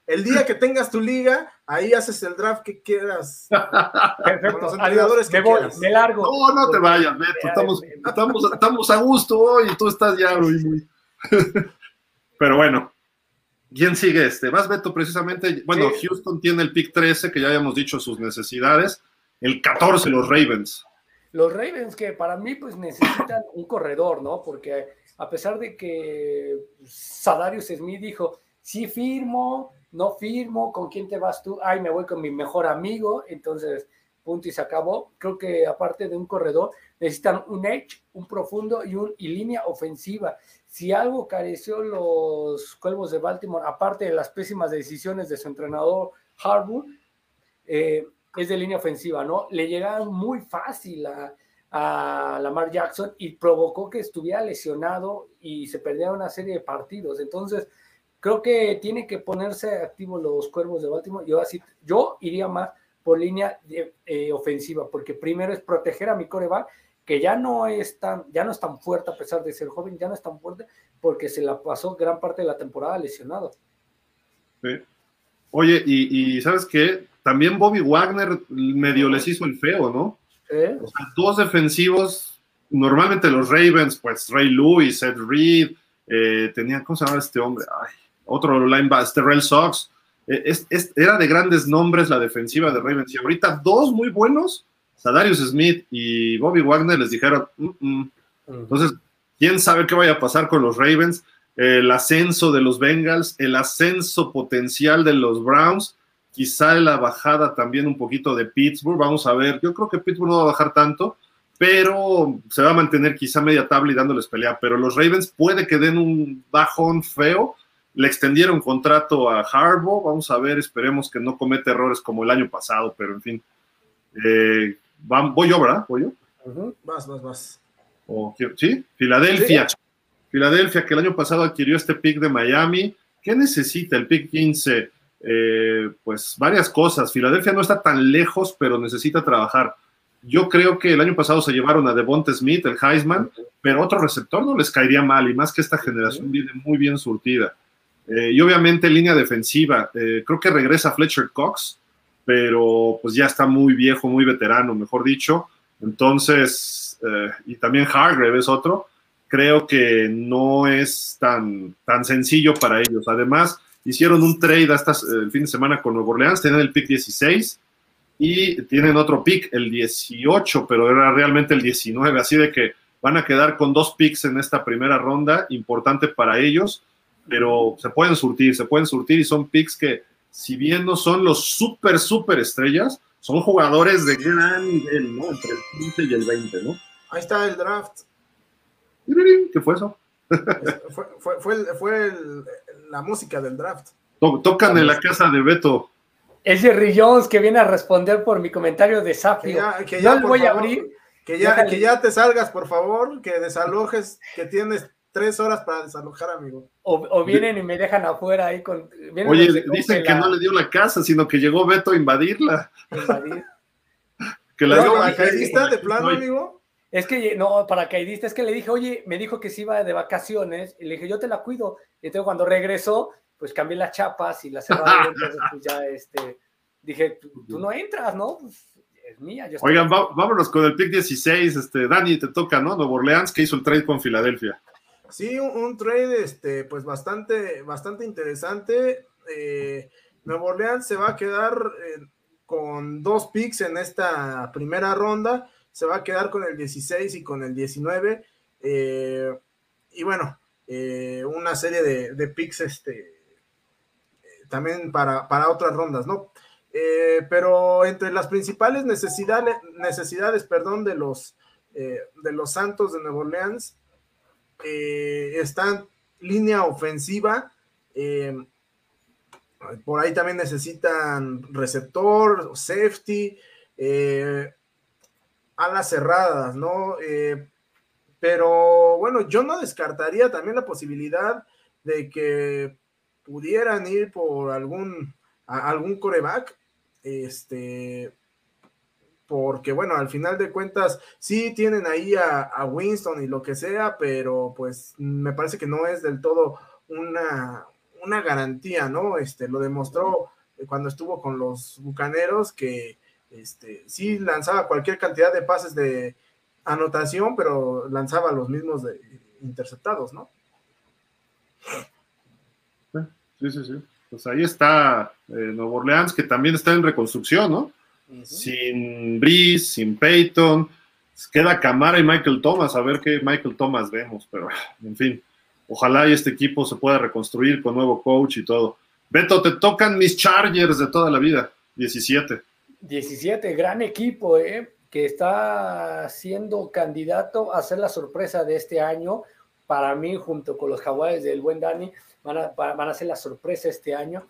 el día que tengas tu liga, ahí haces el draft que quieras. Perfecto. Los entrenadores que voy, me largo. No, no te vayas, Beto. Estamos, estamos, estamos a gusto hoy y tú estás ya muy, muy. Pero bueno, ¿Quién sigue este? Vas, Beto, precisamente. Bueno, Houston tiene el pick 13, que ya habíamos dicho sus necesidades. El 14, los Ravens. Los Ravens, que para mí, pues necesitan un corredor, ¿no? Porque a pesar de que Sadarius Smith dijo, sí firmo, no firmo, ¿con quién te vas tú? Ay, me voy con mi mejor amigo. Entonces, punto y se acabó. Creo que aparte de un corredor, necesitan un edge, un profundo y, un, y línea ofensiva. Si algo careció los Cuervos de Baltimore, aparte de las pésimas decisiones de su entrenador Harbour, eh, es de línea ofensiva, ¿no? Le llegaban muy fácil a, a Lamar Jackson y provocó que estuviera lesionado y se perdiera una serie de partidos. Entonces, creo que tiene que ponerse activo los cuervos de Baltimore. Yo, así, yo iría más por línea eh, ofensiva, porque primero es proteger a mi coreback, que ya no es tan, ya no es tan fuerte a pesar de ser joven, ya no es tan fuerte porque se la pasó gran parte de la temporada lesionado. Oye, y, ¿sabes qué? También Bobby Wagner medio les hizo el feo, ¿no? O sea, dos defensivos, normalmente los Ravens, pues Ray Lewis, Ed Reed, eh, tenían, ¿cómo se llama este hombre? Ay, otro linebacker, Terrell Sox. Eh, era de grandes nombres la defensiva de Ravens. Y ahorita dos muy buenos, Sadarius Smith y Bobby Wagner, les dijeron, mm, mm". entonces, quién sabe qué vaya a pasar con los Ravens el ascenso de los Bengals, el ascenso potencial de los Browns, quizá la bajada también un poquito de Pittsburgh. Vamos a ver, yo creo que Pittsburgh no va a bajar tanto, pero se va a mantener quizá media tabla y dándoles pelea. Pero los Ravens puede que den un bajón feo. Le extendieron contrato a Harbaugh. Vamos a ver, esperemos que no cometa errores como el año pasado, pero en fin. Eh, voy yo, ¿verdad? ¿Voy yo? Más, más, más. ¿Sí? Filadelfia. Filadelfia, que el año pasado adquirió este pick de Miami. ¿Qué necesita el pick 15? Eh, pues varias cosas. Filadelfia no está tan lejos, pero necesita trabajar. Yo creo que el año pasado se llevaron a Devonta Smith, el Heisman, pero otro receptor no les caería mal, y más que esta generación viene muy bien surtida. Eh, y obviamente línea defensiva, eh, creo que regresa Fletcher Cox, pero pues ya está muy viejo, muy veterano, mejor dicho. Entonces, y también Hargrave es otro creo que no es tan, tan sencillo para ellos. Además, hicieron un trade hasta el fin de semana con Nuevo Orleans, tienen el pick 16 y tienen otro pick, el 18, pero era realmente el 19, así de que van a quedar con dos picks en esta primera ronda, importante para ellos, pero se pueden surtir, se pueden surtir y son picks que, si bien no son los súper, súper estrellas, son jugadores de gran nivel, ¿no? Entre el 15 y el 20, ¿no? Ahí está el draft. ¿Qué fue eso? fue, la música del draft. Tocan en la casa de Beto. Es Jerry Jones que viene a responder por mi comentario de Safi. Que ya, voy a abrir. Que ya, que ya te salgas, por favor, que desalojes, que tienes tres horas para desalojar, amigo. O, vienen y me dejan afuera ahí con. Oye, dicen que no le dio la casa, sino que llegó Beto a invadirla. Invadir. que la dio la de plano, amigo. Es que, no, paracaidista, es que le dije, oye, me dijo que se iba de vacaciones, y le dije, yo te la cuido. Y entonces cuando regresó, pues cambié las chapas y las cerraba, entonces pues ya, este, dije, tú, no entras, ¿no? Pues, es mía. Oigan, vámonos con el pick 16, este, Dani, te toca, ¿no? Nuevo Orleans, que hizo el trade con Filadelfia. Sí, un, trade, este, pues bastante, bastante interesante. Eh, Nuevo Orleans se va a quedar eh, con dos picks en esta primera ronda se va a quedar con el 16 y con el 19. Eh, y bueno, eh, una serie de, picks este, también para, otras rondas, ¿no? Pero entre las principales necesidades, necesidades perdón, de, los, de los Santos de Nueva Orleans están línea ofensiva. por ahí también necesitan receptor, safety, alas cerradas, ¿no? Eh, pero bueno, yo no descartaría también la posibilidad de que pudieran ir por algún, algún coreback, este, porque bueno, al final de cuentas sí tienen ahí a, Winston y lo que sea, pero pues me parece que no es del todo una, una garantía, ¿no? Este, lo demostró cuando estuvo con los Bucaneros que este, sí lanzaba cualquier cantidad de pases de anotación, pero lanzaba los mismos interceptados, ¿no? Sí, sí, sí. Pues ahí está eh, Nuevo Orleans, que también está en reconstrucción, ¿no? Sin Breeze, sin Peyton, queda Camara y Michael Thomas, a ver qué Michael Thomas vemos, pero en fin, ojalá y este equipo se pueda reconstruir con nuevo coach y todo. Beto, te tocan mis Chargers de toda la vida, 17. 17, gran equipo, ¿eh? que está siendo candidato a ser la sorpresa de este año. Para mí, junto con los jaguares del buen Dani, van a, van a ser la sorpresa este año.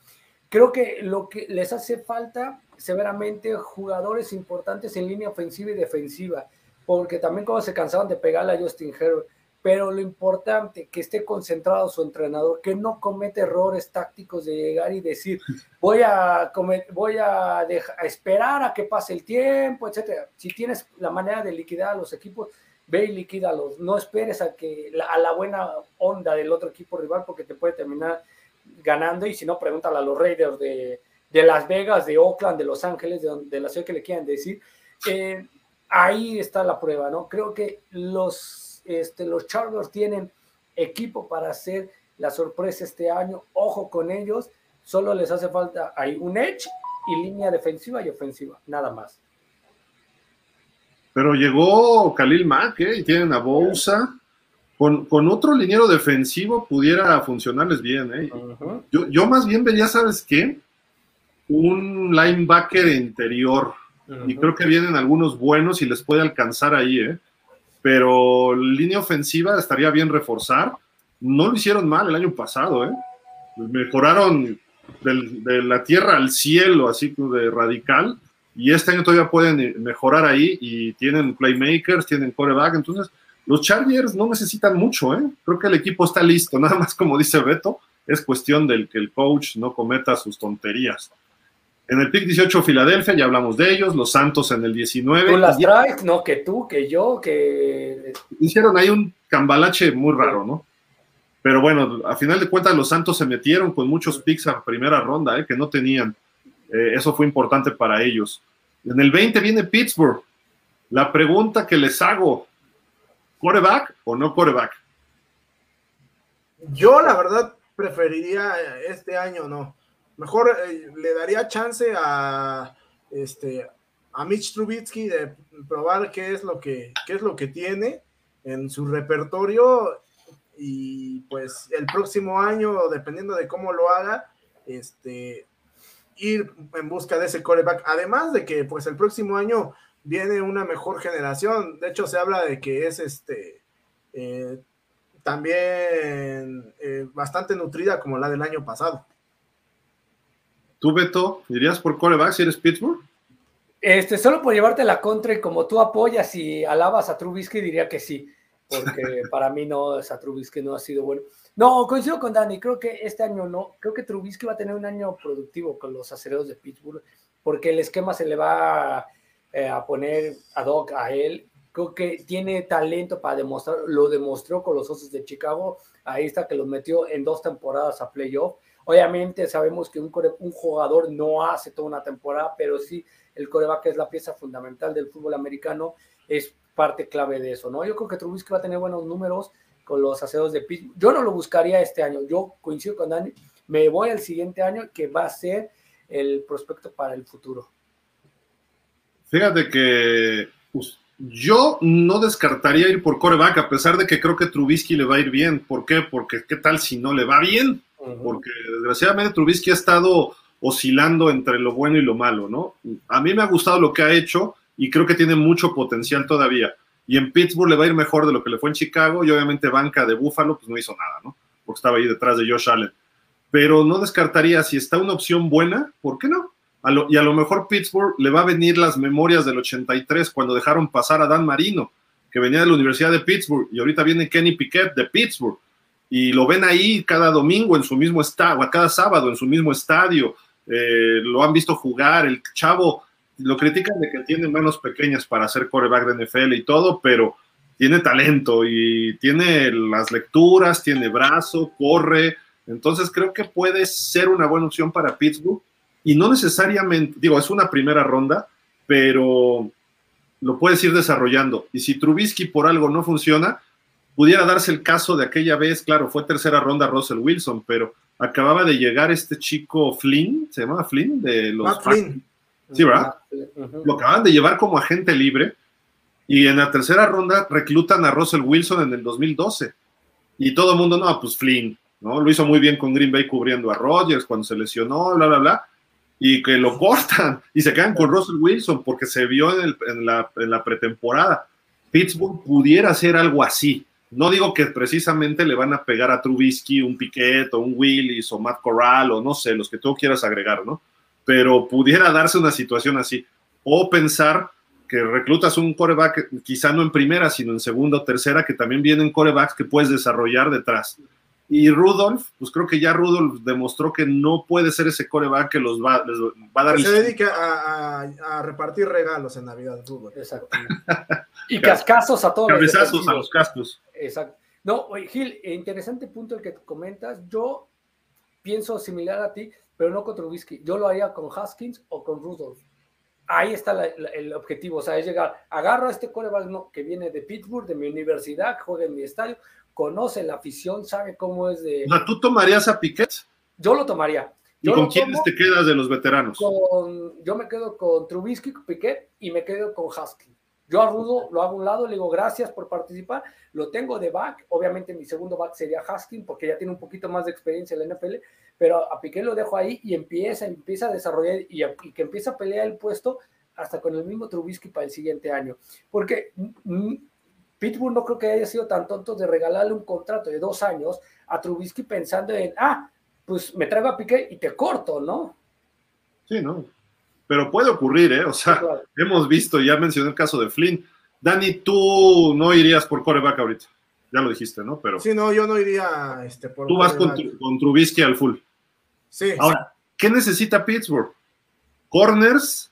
Creo que lo que les hace falta severamente jugadores importantes en línea ofensiva y defensiva, porque también como se cansaban de pegarle a Justin Herbert, pero lo importante, que esté concentrado su entrenador, que no comete errores tácticos de llegar y decir, voy a, voy a, esperar a que pase el tiempo, etcétera. Si tienes la manera de liquidar a los equipos, ve y liquídalos. No esperes a, que, a la buena onda del otro equipo rival porque te puede terminar ganando y si no, pregúntale a los Raiders de, Las Vegas, de Oakland, de Los Ángeles, de, de la ciudad que le quieran decir. Eh, ahí está la prueba, ¿no? Creo que los este, los Chargers tienen equipo para hacer la sorpresa este año. Ojo con ellos. Solo les hace falta ahí un edge y línea defensiva y ofensiva, nada más. Pero llegó Khalil Mack, ¿eh? Y tienen a Bousa. Con, otro liniero defensivo pudiera funcionarles bien, ¿eh? yo, yo, más bien veía, ¿sabes qué? Un linebacker interior. Y creo que vienen algunos buenos y les puede alcanzar ahí, ¿eh? pero línea ofensiva estaría bien reforzar. No lo hicieron mal el año pasado, ¿eh? Mejoraron de la tierra al cielo, así de radical, y este año todavía pueden mejorar ahí y tienen playmakers, tienen coreback, entonces los Chargers no necesitan mucho, ¿eh? Creo que el equipo está listo, nada más como dice Beto, es cuestión del que el coach no cometa sus tonterías. En el pick 18 Filadelfia, ya hablamos de ellos, los Santos en el 19. Tú las traes, no que tú, que yo, que... Hicieron ahí un cambalache muy raro, ¿no? Pero bueno, a final de cuentas los Santos se metieron con muchos picks a primera ronda, ¿eh? que no tenían. Eh, eso fue importante para ellos. En el 20 viene Pittsburgh. La pregunta que les hago, ¿coreback o no coreback? Yo la verdad preferiría este año no mejor eh, le daría chance a este a Mitch Trubitsky de probar qué es lo que qué es lo que tiene en su repertorio y pues el próximo año dependiendo de cómo lo haga este ir en busca de ese coreback. Además de que pues el próximo año viene una mejor generación. De hecho se habla de que es este eh, también eh, bastante nutrida como la del año pasado ¿Tú, Beto, dirías por coreback si eres Pittsburgh? Este, solo por llevarte la contra y como tú apoyas y alabas a Trubisky, diría que sí, porque para mí no, a Trubisky no ha sido bueno. No, coincido con Dani, creo que este año no, creo que Trubisky va a tener un año productivo con los acereros de Pittsburgh, porque el esquema se le va eh, a poner ad hoc a él. Creo que tiene talento para demostrar, lo demostró con los Osos de Chicago, ahí está que los metió en dos temporadas a playoff Obviamente sabemos que un, un jugador no hace toda una temporada, pero sí el coreback es la pieza fundamental del fútbol americano, es parte clave de eso, ¿no? Yo creo que Trubisky va a tener buenos números con los aseos de Pittsburgh. Yo no lo buscaría este año, yo coincido con Dani, me voy al siguiente año que va a ser el prospecto para el futuro. Fíjate que yo no descartaría ir por coreback, a pesar de que creo que Trubisky le va a ir bien. ¿Por qué? Porque qué tal si no le va bien porque desgraciadamente Trubisky ha estado oscilando entre lo bueno y lo malo, ¿no? A mí me ha gustado lo que ha hecho y creo que tiene mucho potencial todavía. Y en Pittsburgh le va a ir mejor de lo que le fue en Chicago y obviamente banca de Buffalo pues no hizo nada, ¿no? Porque estaba ahí detrás de Josh Allen. Pero no descartaría si está una opción buena, ¿por qué no? y a lo mejor Pittsburgh le va a venir las memorias del 83 cuando dejaron pasar a Dan Marino, que venía de la Universidad de Pittsburgh, y ahorita viene Kenny Piquet de Pittsburgh y lo ven ahí cada domingo en su mismo estadio, cada sábado en su mismo estadio, eh, lo han visto jugar, el chavo lo critican de que tiene manos pequeñas para hacer coreback de NFL y todo, pero tiene talento y tiene las lecturas, tiene brazo, corre, entonces creo que puede ser una buena opción para Pittsburgh y no necesariamente, digo, es una primera ronda, pero lo puedes ir desarrollando. Y si Trubisky por algo no funciona, pudiera darse el caso de aquella vez, claro, fue tercera ronda Russell Wilson, pero acababa de llegar este chico Flynn, ¿se llama Flynn? De los Flynn. Sí, ¿verdad? Lo acaban de llevar como agente libre y en la tercera ronda reclutan a Russell Wilson en el 2012. Y todo el mundo, no, pues Flynn, ¿no? Lo hizo muy bien con Green Bay cubriendo a Rodgers cuando se lesionó, bla, bla, bla. Y que lo cortan y se quedan con Russell Wilson porque se vio en, la, en la pretemporada. Pittsburgh pudiera hacer algo así, no digo que precisamente le van a pegar a Trubisky un Piquet o un Willis o Matt Corral o no sé, los que tú quieras agregar, ¿no? Pero pudiera darse una situación así. O pensar que reclutas un coreback, quizá no en primera, sino en segunda o tercera, que también vienen corebacks que puedes desarrollar detrás. Y Rudolph, pues creo que ya Rudolph demostró que no puede ser ese coreback que los va, les va a dar. Se dedica a, a, a, repartir regalos en Navidad, Rudolph. Exacto. y cascazos a todos. Cabezazos a los cascos. Exacto. No, Gil, interesante punto el que comentas. Yo pienso similar a ti, pero no con Trubisky. Yo lo haría con Haskins o con Rudolph. Ahí está la, la, el objetivo, o sea, es llegar, agarro a este coreback no, que viene de Pittsburgh, de mi universidad, juega en mi estadio, conoce la afición, sabe cómo es de... O sea, ¿tú tomarías a Piquet? Yo lo tomaría. ¿Y con quiénes te quedas de los veteranos? con- yo me quedo con Trubisky, Piquet y me quedo con Haskins. Yo a Rudo lo hago a un lado, le digo gracias por participar, lo tengo de back, obviamente mi segundo back sería Haskins porque ya tiene un poquito más de experiencia en la NFL, pero a Piquet lo dejo ahí y empieza, empieza a desarrollar y, a- y que empieza a pelear el puesto hasta con el mismo Trubisky para el siguiente año. Porque mm, Pittsburgh no creo que haya sido tan tonto de regalarle un contrato de dos años a Trubisky pensando en, ah, pues me traigo a Piquet y te corto, ¿no? Sí, ¿no? Pero puede ocurrir, ¿eh? O sea, Claro. hemos visto, ya mencioné el caso de Flynn. Dani, tú no irías por coreback ahorita. Ya lo dijiste, ¿no? Pero Sí, no, yo no iría este, por tú vas con Trubisky al full. Sí, Ahora, ¿qué necesita Pittsburgh? Corners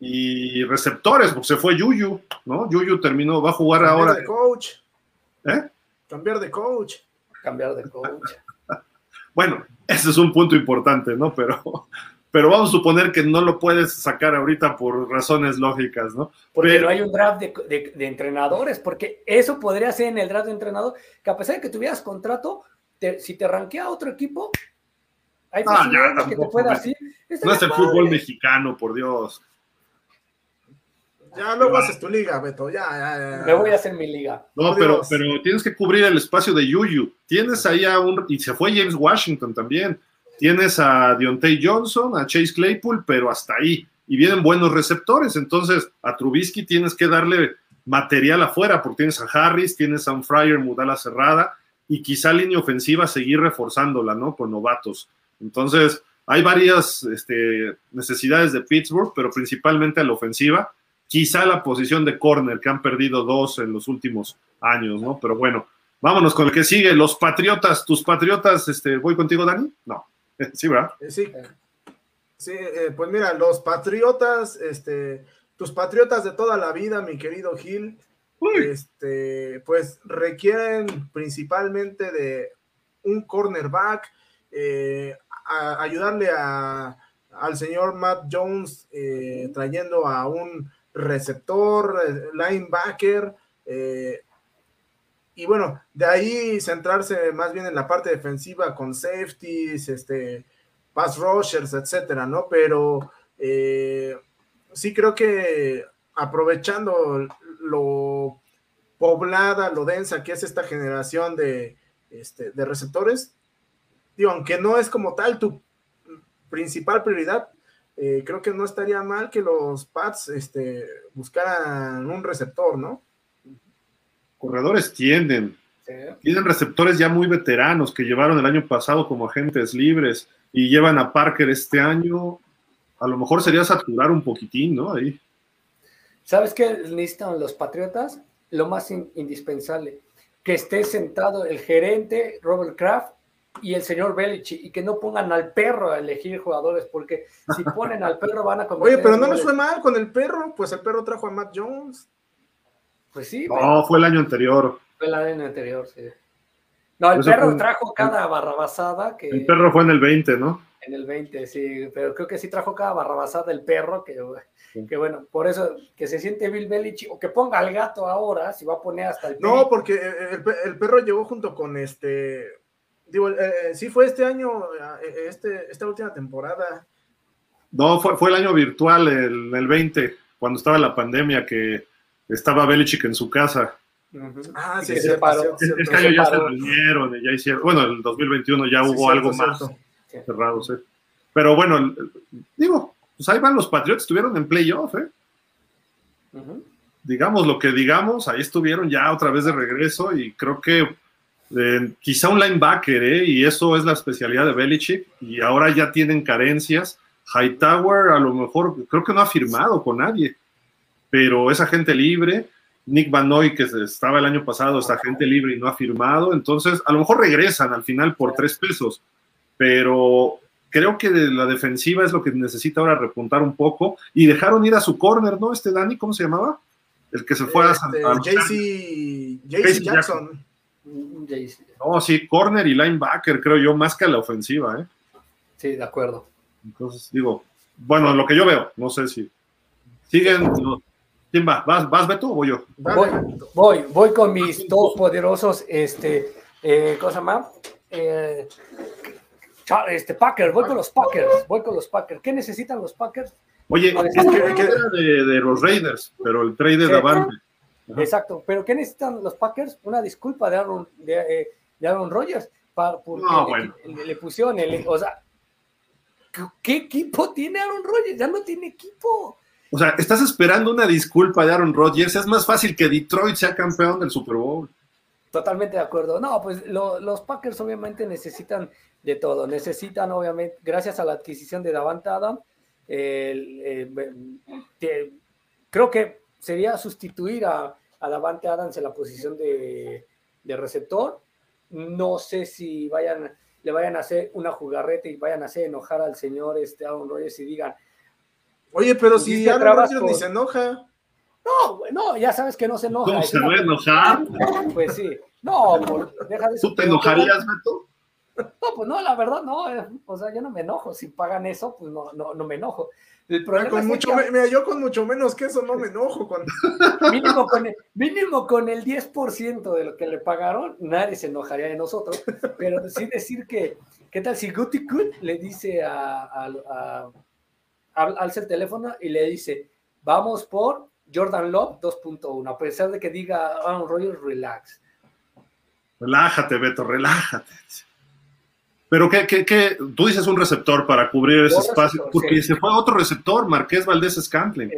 y receptores, porque se fue Yuyu, ¿no? Yuyu terminó, va a jugar cambiar ahora. de coach. ¿Eh? Cambiar de coach. Cambiar de coach. Bueno, ese es un punto importante, ¿no? Pero, pero vamos a suponer que no lo puedes sacar ahorita por razones lógicas, ¿no? Porque Pero- no hay un draft de, de- de entrenadores, porque eso podría ser en el draft de entrenador, que a pesar de que tuvieras contrato, te- si te rankea otro equipo, hay Ah, ya, que te tampoco, pueda güey. así. No es el fútbol mexicano, por Dios. Ya luego haces tu liga, Beto. Ya, ya, ya. Me voy a hacer mi liga. No, pero, pero tienes que cubrir el espacio de Yuyu. Tienes ahí a un. Y se fue James Washington también. Tienes a Deontay Johnson, a Chase Claypool, pero hasta ahí. Y vienen buenos receptores. Entonces, a Trubisky tienes que darle material afuera, porque tienes a Harris, tienes a un Fryer Mudala cerrada, y quizá línea ofensiva seguir reforzándola, ¿no? Con novatos. Entonces, hay varias este, necesidades de Pittsburgh, pero principalmente a la ofensiva. Quizá la posición de corner, que han perdido dos en los últimos años, ¿no? Pero bueno, vámonos con el que sigue. Los Patriotas, tus Patriotas, este, ¿voy contigo, Dani? No. Sí, ¿verdad? Eh, Sí, sí eh, pues mira, los patriotas, este, tus patriotas de toda la vida, mi querido Gil, este, pues requieren principalmente de un cornerback, eh, a- ayudarle a, al señor Matt Jones eh, trayendo a un receptor, eh, linebacker, eh, y bueno, de ahí centrarse más bien en la parte defensiva con safeties, este, pass rushers, etcétera, ¿no? Pero eh, sí creo que aprovechando lo poblada, lo densa que es esta generación de, este, de receptores, digo, aunque no es como tal tu principal prioridad, eh, creo que no estaría mal que los Pats este, buscaran un receptor, ¿no? Corredores tienden. Sí. Tienen receptores ya muy veteranos que llevaron el año pasado como agentes libres y llevan a Parker este año. A lo mejor sería saturar un poquitín, ¿no? Ahí. ¿Sabes qué necesitan los Patriotas? Lo más in- indispensable, que esté sentado el gerente Robert Kraft y el señor Belichick y que no pongan al perro a elegir jugadores, porque si ponen al perro van a cometer Oye, pero no nos fue mal con el perro, pues el perro trajo a Matt Jones. Pues sí, pero No, fue el año anterior. fue el año anterior, sí. No, el Eso perro fue- trajo cada barrabasada que El perro fue en el 20, ¿no? en el 20, sí, pero creo que sí trajo cada barrabasada el perro, que, Sí. que bueno, por eso que se siente Bill Belichick, o que ponga al gato ahora, si va a poner hasta el No, perico. porque el perro llegó junto con este. Digo, eh, eh, sí fue este año, eh, este, esta última temporada. No, fue, fue el año virtual, el, el 20, cuando estaba la pandemia, que estaba Belichick en su casa. Ah, sí, se paró. Este año ya se reunieron, ya hicieron, bueno, el 2021 ya Sí, hubo cierto, algo más cierto. cerrado, sí. Pero bueno, el- el- digo, pues ahí van los Patriots, estuvieron en playoff, ¿eh? Digamos lo que digamos, ahí estuvieron ya otra vez de regreso y creo que eh, quizá un linebacker, ¿eh? y eso es la especialidad de Belichick, y ahora ya tienen carencias. Hightower a lo mejor creo que no ha firmado con nadie. pero es agente libre. Nick Van Noy, que estaba el año pasado, es agente libre y no ha firmado. Entonces, a lo mejor regresan al final por tres pesos, pero creo que la defensiva es lo que necesita ahora repuntar un poco. Y dejaron ir a su corner, ¿no? Este Dani, ¿cómo se llamaba? El que se fue a, San JC Jackson. No, sí, corner y linebacker, creo yo, más que a la ofensiva, ¿eh? Sí, de acuerdo. Entonces, digo, bueno, lo que yo veo, no sé si. Siguen. ¿Quién va? ¿Vas, vas Beto o voy yo? Voy, voy, voy con mis dos poderosos, este, eh, cosa más. Eh, este, Packers, voy con los Packers, voy con los Packers. ¿Qué necesitan los Packers? Oye, es que, era de, los Raiders, pero el trade de Exacto, pero ¿qué necesitan los Packers? Una disculpa de Aaron, de, eh, de Aaron Rodgers, para, porque le, pusieron el, o sea, ¿qué equipo tiene Aaron Rodgers? Ya no tiene equipo. O sea, estás esperando una disculpa de Aaron Rodgers, es más fácil que Detroit sea campeón del Super Bowl. Totalmente de acuerdo. No, pues los Packers obviamente necesitan de todo. Necesitan, obviamente, gracias a la adquisición de Davante Adam, eh, creo que sería sustituir a, a Davante Adams en la posición de, receptor. No sé si vayan, le vayan a hacer una jugarreta y vayan a hacer enojar al señor este Aaron Rodgers y digan. Oye, pero si Aaron Rodgers ni se enoja. No, no, ya sabes que no se enoja. ¿Cómo se va a enojar? Pues sí. No, deja de ¿Tú te enojarías, Beto? No, pues no, la verdad no, eh, o sea, yo no me enojo, si pagan eso, pues no, no, no me enojo. El problema con mucho, mira, yo con mucho menos que eso no me enojo. Con... Mínimo, con el, mínimo con el 10% de lo que le pagaron, nadie se enojaría de nosotros, pero sí decir que, ¿qué tal si Guti le dice a, a, alza el teléfono y le dice, vamos por Jordan Love 2.1, a pesar de que diga Aaron Rodgers, relax. Relájate, Beto, relájate. Pero ¿qué, qué, tú dices un receptor para cubrir ese espacio, porque se fue otro receptor, Marqués Valdés Scantling.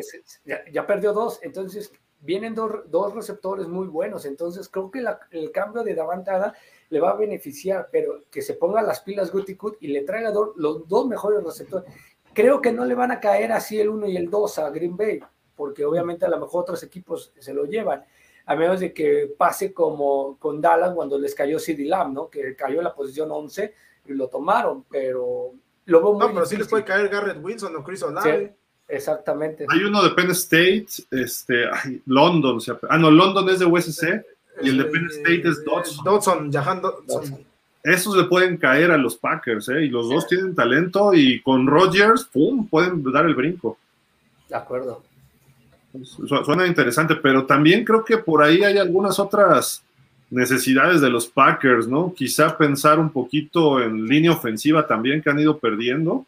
Ya, perdió dos, entonces vienen dos, receptores muy buenos, entonces creo que el cambio de Davantada le va a beneficiar, pero que se ponga las pilas Guti y le traiga los dos mejores receptores. Creo que no le van a caer así el uno y el dos a Green Bay, porque obviamente a lo mejor otros equipos se lo llevan, a menos de que pase como con Dallas cuando les cayó CD Lamb, ¿no? que cayó en la posición 11 y lo tomaron, pero lo veo muy No, pero sí les puede caer Garrett Wilson o Chris Olave. exactamente. Hay uno de Penn State, este, London, ah, no, London es de USC y el de Penn State es Dodson. Dodson, Jahan Dodson. Esos le pueden caer a los Packers, ¿eh? Y los dos tienen talento y con Rodgers, ¡pum!, pueden dar el brinco. De acuerdo. Suena interesante, pero también creo que por ahí hay algunas otras necesidades de los Packers, ¿no? Quizá pensar un poquito en línea ofensiva también que han ido perdiendo.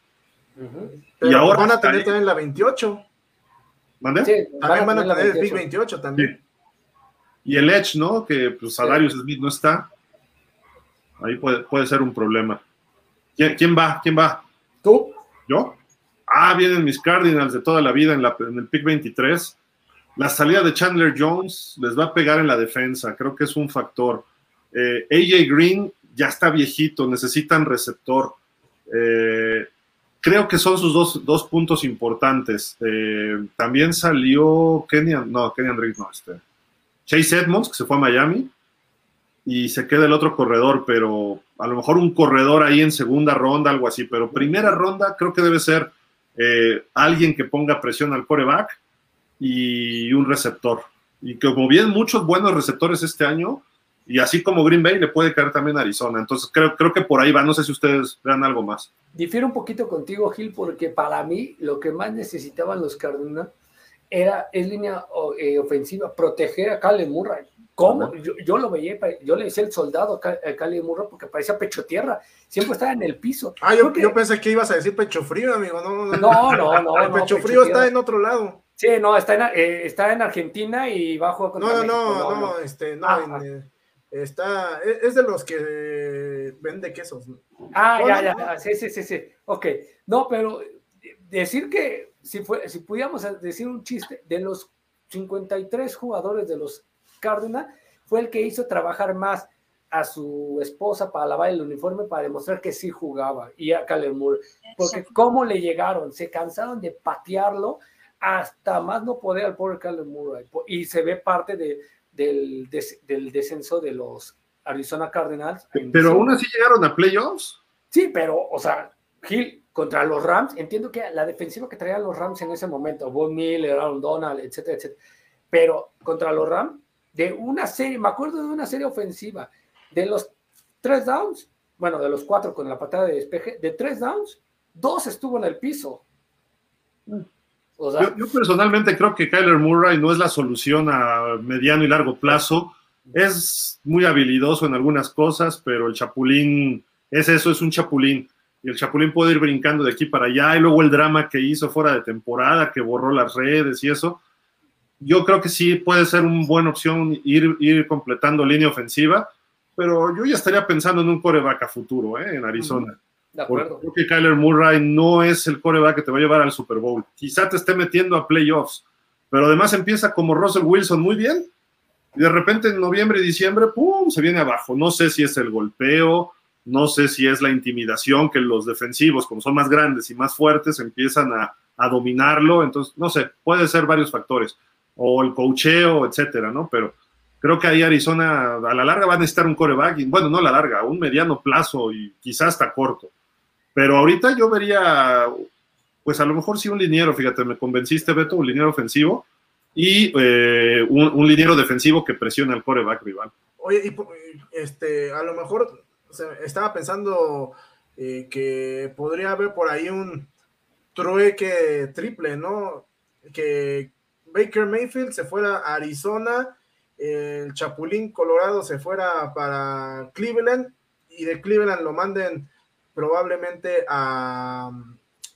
Y ahora van a tener también la 28. ¿Mande? Sí, también van a tener el Big 28 también. Y el Edge, ¿no? Que pues Darius Smith no está. Ahí puede, puede ser un problema. ¿Quién, va? ¿Quién va? ¿Tú? ¿Yo? Ah, vienen mis Cardinals de toda la vida en, la, en el pick 23. La salida de Chandler Jones les va a pegar en la defensa, creo que es un factor. Eh, AJ Green ya está viejito, necesitan receptor. Eh, creo que son sus dos, puntos importantes. Eh, también salió Kenyan, no, Kenyan Reed no, este. Chase Edmonds, que se fue a Miami, y se queda el otro corredor, pero a lo mejor un corredor ahí en segunda ronda, algo así, pero primera ronda creo que debe ser alguien que ponga presión al coreback y un receptor. Y como bien muchos buenos receptores este año, y así como Green Bay le puede caer también Arizona. Entonces creo, creo que por ahí va. No sé si ustedes vean algo más. Difiero un poquito contigo, Gil, porque para mí lo que más necesitaban los Cardinals era, es línea eh, ofensiva, proteger a Cale Murray. ¿Cómo? Yo, lo veía, yo le decía el soldado a Cale Murray porque parecía pecho tierra, siempre estaba en el piso. Ah, yo, pensé que ibas a decir pecho frío, amigo. No, no, no. no, el pecho, frío está en otro lado. Sí, no, está en, eh, está en Argentina y bajo contra No, no, no, no, este, no, ah, ah. Eh, está, e, es de los que vende quesos. Ah, ya, ya, sí, sí, sí, sí, ok. No, pero decir que, si, fue, si pudiéramos decir un chiste, de los 53 jugadores de los Cárdenas, fue el que hizo trabajar más a su esposa para lavar el uniforme para demostrar que sí jugaba y a Caleb Moore. Porque cómo le llegaron, se cansaron de patearlo hasta más no poder al pobre Kyler Murray. Y se ve parte de, del, del descenso de los Arizona Cardinals. Pero aún así llegaron a playoffs. Sí, pero, o sea, Gil contra los Rams, entiendo que la defensiva que traían los Rams en ese momento, Von Miller, Aaron Donald, etcétera, etcétera, pero contra los Rams, de una serie, me acuerdo de una serie ofensiva, de los tres downs, bueno, de los cuatro con la patada de despeje, de tres downs, dos estuvo en el piso. Yo, personalmente creo que Kyler Murray no es la solución a mediano y largo plazo. Es muy habilidoso en algunas cosas, pero el Chapulín es eso, es un Chapulín. Y el Chapulín puede ir brincando de aquí para allá. Y luego el drama que hizo fuera de temporada, que borró las redes y eso. Yo creo que sí puede ser una buena opción ir, completando línea ofensiva, pero yo ya estaría pensando en un coreback a futuro, ¿eh? en Arizona. De acuerdo. Creo que Kyler Murray no es el coreback que te va a llevar al Super Bowl. Quizá te esté metiendo a playoffs, pero además empieza como Russell Wilson muy bien y de repente en noviembre y diciembre, ¡pum!, se viene abajo. No sé si es el golpeo, no sé si es la intimidación que los defensivos, como son más grandes y más fuertes, empiezan a, a dominarlo. Entonces, no sé, puede ser varios factores. O el cocheo, etcétera, ¿no? Pero creo que ahí Arizona a la larga va a necesitar un coreback. bueno, no a la larga, a un mediano plazo y quizás hasta corto. Pero ahorita yo vería, pues a lo mejor sí un liniero, fíjate, me convenciste, Beto, un liniero ofensivo y eh, un, liniero defensivo que presione al coreback rival. Oye, y este, a lo mejor estaba pensando eh, que podría haber por ahí un trueque triple, ¿no? Que Baker Mayfield se fuera a Arizona, el Chapulín Colorado se fuera para Cleveland y de Cleveland lo manden probablemente a,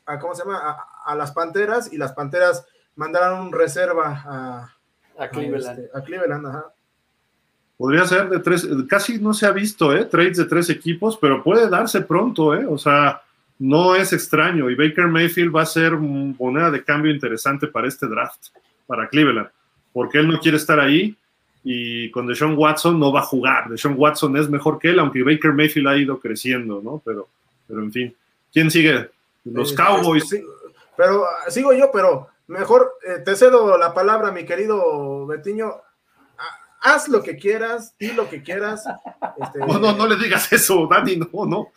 a ¿cómo se llama? A, a, las Panteras y las Panteras mandaran un reserva a, a Cleveland. Este, a Cleveland, ajá. Podría ser de tres, casi no se ha visto, ¿eh? Trades de tres equipos, pero puede darse pronto, ¿eh? O sea, no es extraño. Y Baker Mayfield va a ser moneda de cambio interesante para este draft, para Cleveland, porque él no quiere estar ahí y con Deshaun Watson no va a jugar. Deshaun Watson es mejor que él, aunque Baker Mayfield ha ido creciendo, ¿no? Pero, pero en fin. ¿Quién sigue? Los Cowboys. Sí, pero ah, sigo yo, pero mejor eh, te cedo la palabra, mi querido Betiño haz lo que quieras, di lo que quieras. Este, no, no, no le digas eso, Dani, no, no.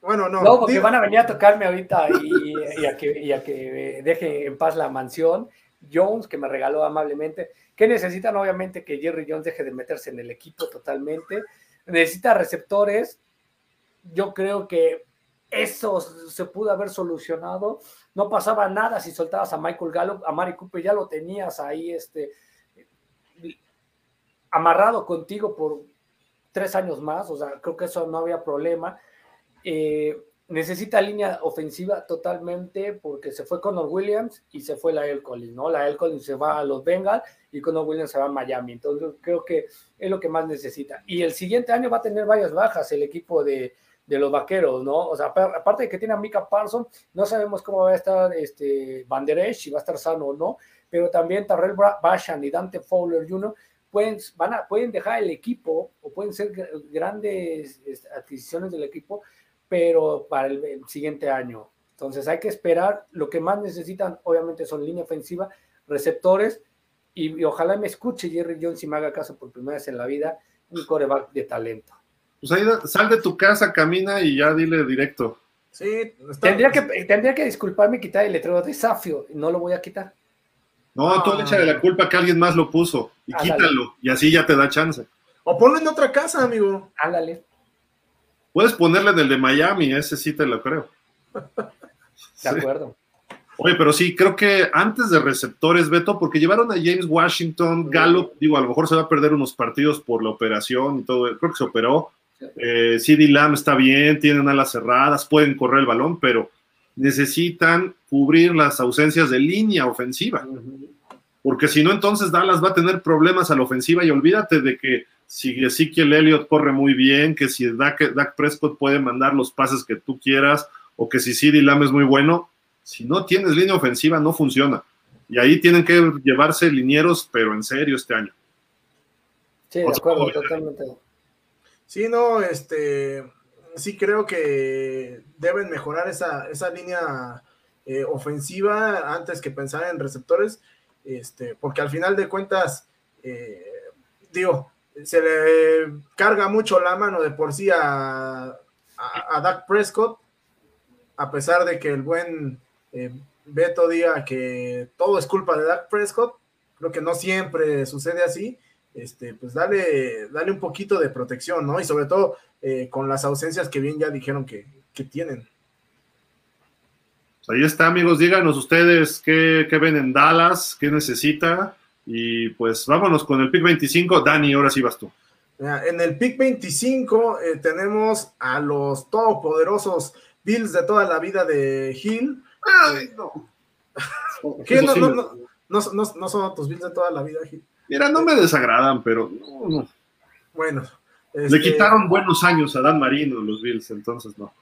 Bueno, no. No, porque van a venir a tocarme ahorita y, y, a que, y, a que, deje en paz la mansión. Jones, que me regaló amablemente. que necesitan? Obviamente que Jerry Jones deje de meterse en el equipo totalmente. Necesita receptores. Yo creo que eso se pudo haber solucionado. No pasaba nada si soltabas a Michael Gallup, a Mari Cooper, ya lo tenías ahí, este, amarrado contigo por tres años más, o sea, creo que eso no había problema. Eh, necesita línea ofensiva totalmente porque se fue Conor Williams y se fue la El Collins, ¿no? La El Collins se va a los Bengals y Conor Williams se va a Miami. Entonces creo que es lo que más necesita. Y el siguiente año va a tener varias bajas el equipo de, de los vaqueros, ¿no? O sea, aparte de que tiene a Mika Parson, no sabemos cómo va a estar este Banderesh, si va a estar sano o no, pero también Tarrell Bashan y Dante Fowler Jr pueden, van a, pueden dejar el equipo o pueden ser grandes adquisiciones del equipo, pero para el, siguiente año. Entonces hay que esperar. Lo que más necesitan, obviamente, son línea ofensiva, receptores, y, ojalá me escuche Jerry Jones y me haga caso por primera vez en la vida, un coreback de talento. Pues ahí sal de tu casa, camina y ya dile directo. Sí, tendría, que, tendría que disculparme y quitar el letrero de Safio, no lo voy a quitar. No, tú le de la culpa que alguien más lo puso y quítalo y así ya te da chance. O ponlo en otra casa, amigo. Ándale. Puedes ponerle en el de Miami, ese sí te lo creo. De acuerdo. Oye, pero sí, creo que antes de receptores, Beto, porque llevaron a James Washington, Gallup, digo, a lo mejor se va a perder unos partidos por la operación y todo, creo que se operó. Eh, CD Lamb está bien, tienen alas cerradas, pueden correr el balón, pero necesitan cubrir las ausencias de línea ofensiva. Porque si no, entonces Dallas va a tener problemas a la ofensiva y olvídate de que si Ezekiel Elliott corre muy bien, que si Dak, Dak, Prescott puede mandar los pases que tú quieras, o que si CD Lamb es muy bueno, si no tienes línea ofensiva no funciona. Y ahí tienen que llevarse linieros, pero en serio este año. Sí, de acuerdo, totalmente. Sí, no, este, sí creo que deben mejorar esa, esa línea eh, ofensiva antes que pensar en receptores, este, porque al final de cuentas, eh, digo, se le carga mucho la mano de por sí a, a, Dak Prescott, a pesar de que el buen eh, Beto diga que todo es culpa de Dak Prescott, creo que no siempre sucede así, este, pues dale, dale un poquito de protección, ¿no? Y sobre todo eh, con las ausencias que bien ya dijeron que, tienen. Ahí está, amigos, díganos ustedes qué, qué, ven en Dallas, qué necesita, y pues vámonos con el pick 25. Dani, ahora sí vas tú. En el pick 25 eh, tenemos a los todopoderosos Bills de toda la vida de Hill. Ay, no. ¿Qué? No, no, no, no, son tus Bills de toda la vida, Hill. Mira, no me desagradan, pero no, Bueno. Le este, quitaron buenos años a Dan Marino los Bills, entonces no.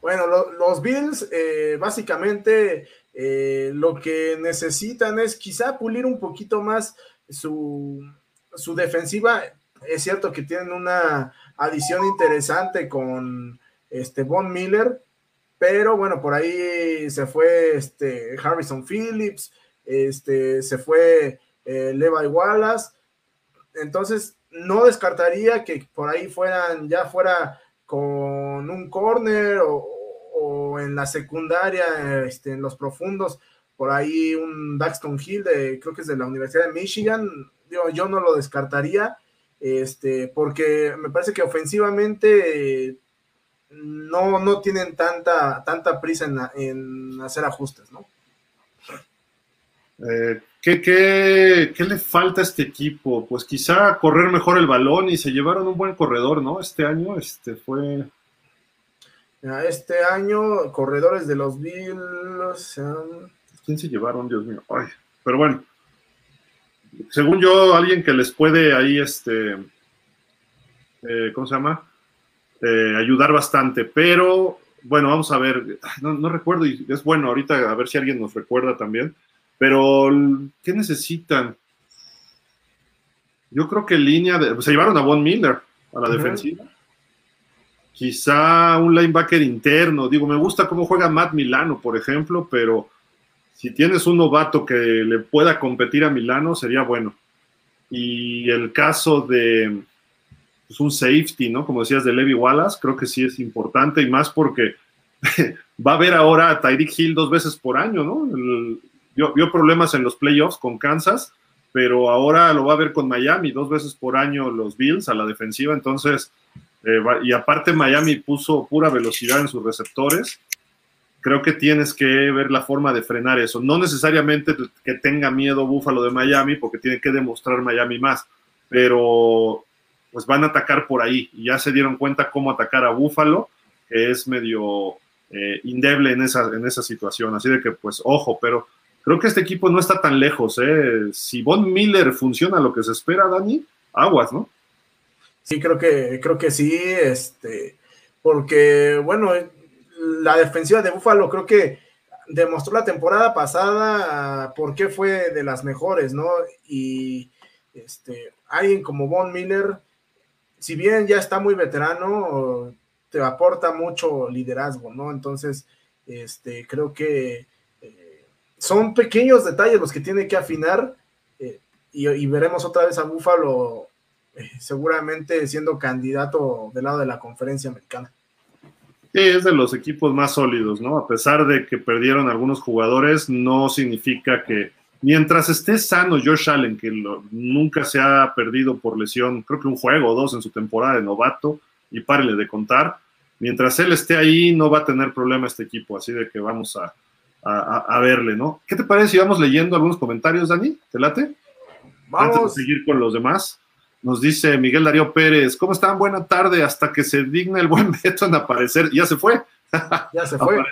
Bueno, los Bills eh, básicamente eh, lo que necesitan es quizá pulir un poquito más su, su defensiva. Es cierto que tienen una adición interesante con este Von Miller, pero bueno, por ahí se fue este Harrison Phillips, este, se fue eh, Levi Wallace. Entonces, no descartaría que por ahí fueran, ya fuera con un corner o, en la secundaria, este, en los profundos, por ahí un Daxton Hill, de, creo que es de la Universidad de Michigan, digo, yo no lo descartaría, este, porque me parece que ofensivamente no, no tienen tanta, tanta prisa en, en hacer ajustes, ¿no? Eh, ¿qué, le falta a este equipo? Pues quizá correr mejor el balón y se llevaron un buen corredor, ¿no? Este año este fue... Este año, corredores de los Bills... ¿Quién se llevaron, Dios mío? pero bueno, según yo, alguien que les puede ahí, este, eh, ¿cómo se llama? Eh, ayudar bastante, pero bueno, vamos a ver, no, no recuerdo y es bueno ahorita a ver si alguien nos recuerda también pero, ¿qué necesitan? Yo creo que línea de. Se llevaron a Von Miller a la defensiva. Quizá un linebacker interno. Digo, me gusta cómo juega Matt Milano, por ejemplo, pero si tienes un novato que le pueda competir a Milano, sería bueno. Y el caso de pues, un safety, ¿no? Como decías, de Levi Wallace, creo que sí es importante y más porque va a haber ahora a Tyreek Hill dos veces por año, ¿no? Vio, problemas en los playoffs con Kansas, pero ahora lo va a ver con Miami, dos veces por año los Bills a la defensiva, entonces, eh, y aparte Miami puso pura velocidad en sus receptores, creo que tienes que ver la forma de frenar eso. No necesariamente que tenga miedo Búfalo de Miami, porque tiene que demostrar Miami más, pero pues van a atacar por ahí y ya se dieron cuenta cómo atacar a Búfalo, es medio eh, indeble en esa, en esa situación. Así de que, pues, ojo, pero creo que este equipo no está tan lejos. ¿eh? Si Von Miller funciona lo que se espera, Dani, aguas, ¿no? Sí, creo que, creo que sí, este, porque, bueno, la defensiva de Buffalo creo que demostró la temporada pasada por qué fue de las mejores, ¿no? Y este, alguien como Von Miller, si bien ya está muy veterano, te aporta mucho liderazgo, ¿no? Entonces, este, creo que son pequeños detalles los que tiene que afinar eh, y, veremos otra vez a Búfalo eh, seguramente siendo candidato del lado de la conferencia americana. Sí, es de los equipos más sólidos, ¿no? A pesar de que perdieron algunos jugadores, no significa que mientras esté sano Josh Allen, que nunca se ha perdido por lesión, creo que un juego o dos en su temporada de novato, y párele de contar, mientras él esté ahí no va a tener problema este equipo, así de que vamos a, a, verle, ¿no? ¿Qué te parece si vamos leyendo algunos comentarios, Dani? ¿Te late? Vamos. Antes de seguir con los demás. Nos dice Miguel Darío Pérez, ¿cómo están? Buena tarde, hasta que se digna el buen Beto en aparecer. Ya se fue. Ya se fue.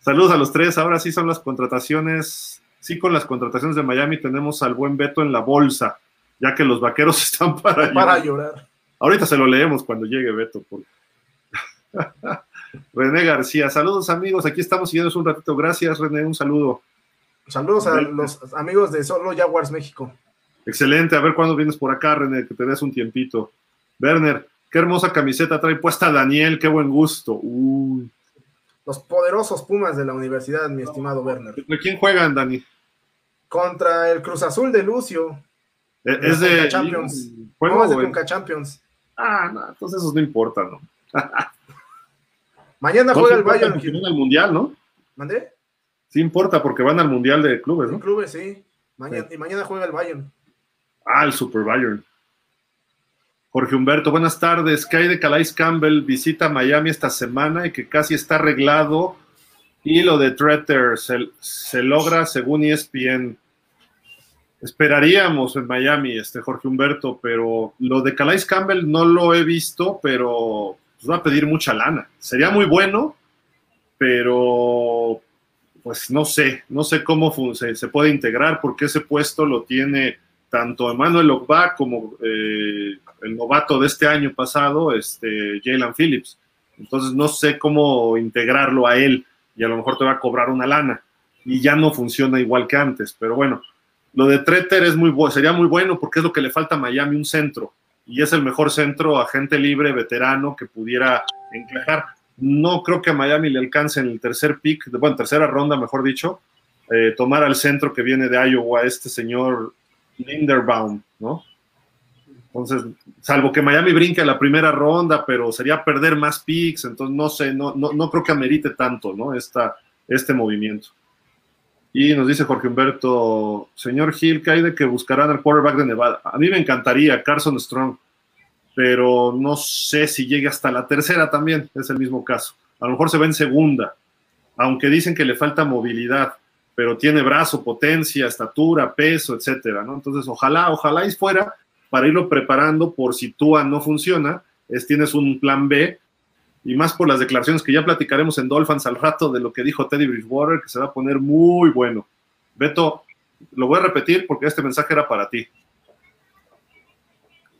Saludos a los tres. Ahora sí son las contrataciones. Sí, con las contrataciones de Miami tenemos al buen Beto en la bolsa, ya que los vaqueros están para, para llorar. Ahorita se lo leemos cuando llegue Beto. René García, saludos amigos, aquí estamos siguiendo un ratito. Gracias, René, un saludo. Saludos a los amigos de Solo Jaguars México. Excelente, a ver cuándo vienes por acá, René, que te des un tiempito. Werner, qué hermosa camiseta trae puesta Daniel, qué buen gusto. Uy. los poderosos Pumas de la universidad, mi estimado Werner. ¿De quién juegan, Dani? Contra el Cruz Azul de Lucio. Eh, es de Champions. ¿Juego, de Conca Champions. Ah, no, entonces eso no importa, ¿no? Mañana juega el Bayern. Van al Mundial, ¿no? ¿Mandé? Sí importa porque van al Mundial de clubes, ¿no? clubes, sí. Mañana, Y mañana juega el Bayern. Ah, el Super Bayern. Jorge Humberto, buenas tardes. ¿Qué hay de Calais Campbell? Visita Miami esta semana y que casi está arreglado. Y lo de Tretter se, se logra según ESPN. Esperaríamos en Miami, este Jorge Humberto, pero lo de Calais Campbell no lo he visto, pero pues, va a pedir mucha lana. Sería muy bueno, pero pues no sé, no sé cómo se, se puede integrar porque ese puesto lo tiene tanto Emmanuel Ogba como eh, el novato de este año pasado, este, Jalen Phillips. Entonces no sé cómo integrarlo a él y a lo mejor te va a cobrar una lana y ya no funciona igual que antes. Pero bueno, lo de Treter es muy sería muy bueno porque es lo que le falta a Miami, un centro. Y es el mejor centro, agente libre, veterano, que pudiera encajar. No creo que a Miami le alcance en el tercer pick, bueno, tercera ronda, mejor dicho, eh, tomar al centro que viene de Iowa, este señor Linderbaum, ¿no? Entonces, salvo que Miami brinque a la primera ronda, pero sería perder más picks, entonces no sé, no, no, no creo que amerite tanto, ¿no? Esta, este movimiento. Y nos dice Jorge Humberto, señor Gil, ¿qué hay de que buscarán el quarterback de Nevada? A mí me encantaría, Carson Strong, pero no sé si llegue hasta la tercera también, es el mismo caso. A lo mejor se ve en segunda, aunque dicen que le falta movilidad pero tiene brazo, potencia, estatura, peso, etcétera, ¿no? Entonces, ojalá, ojalá y fuera para irlo preparando por si Tua no funciona, es, tienes un plan B, y más por las declaraciones que ya platicaremos en Dolphins al rato de lo que dijo Teddy Bridgewater, que se va a poner muy bueno. Beto, lo voy a repetir porque este mensaje era para ti.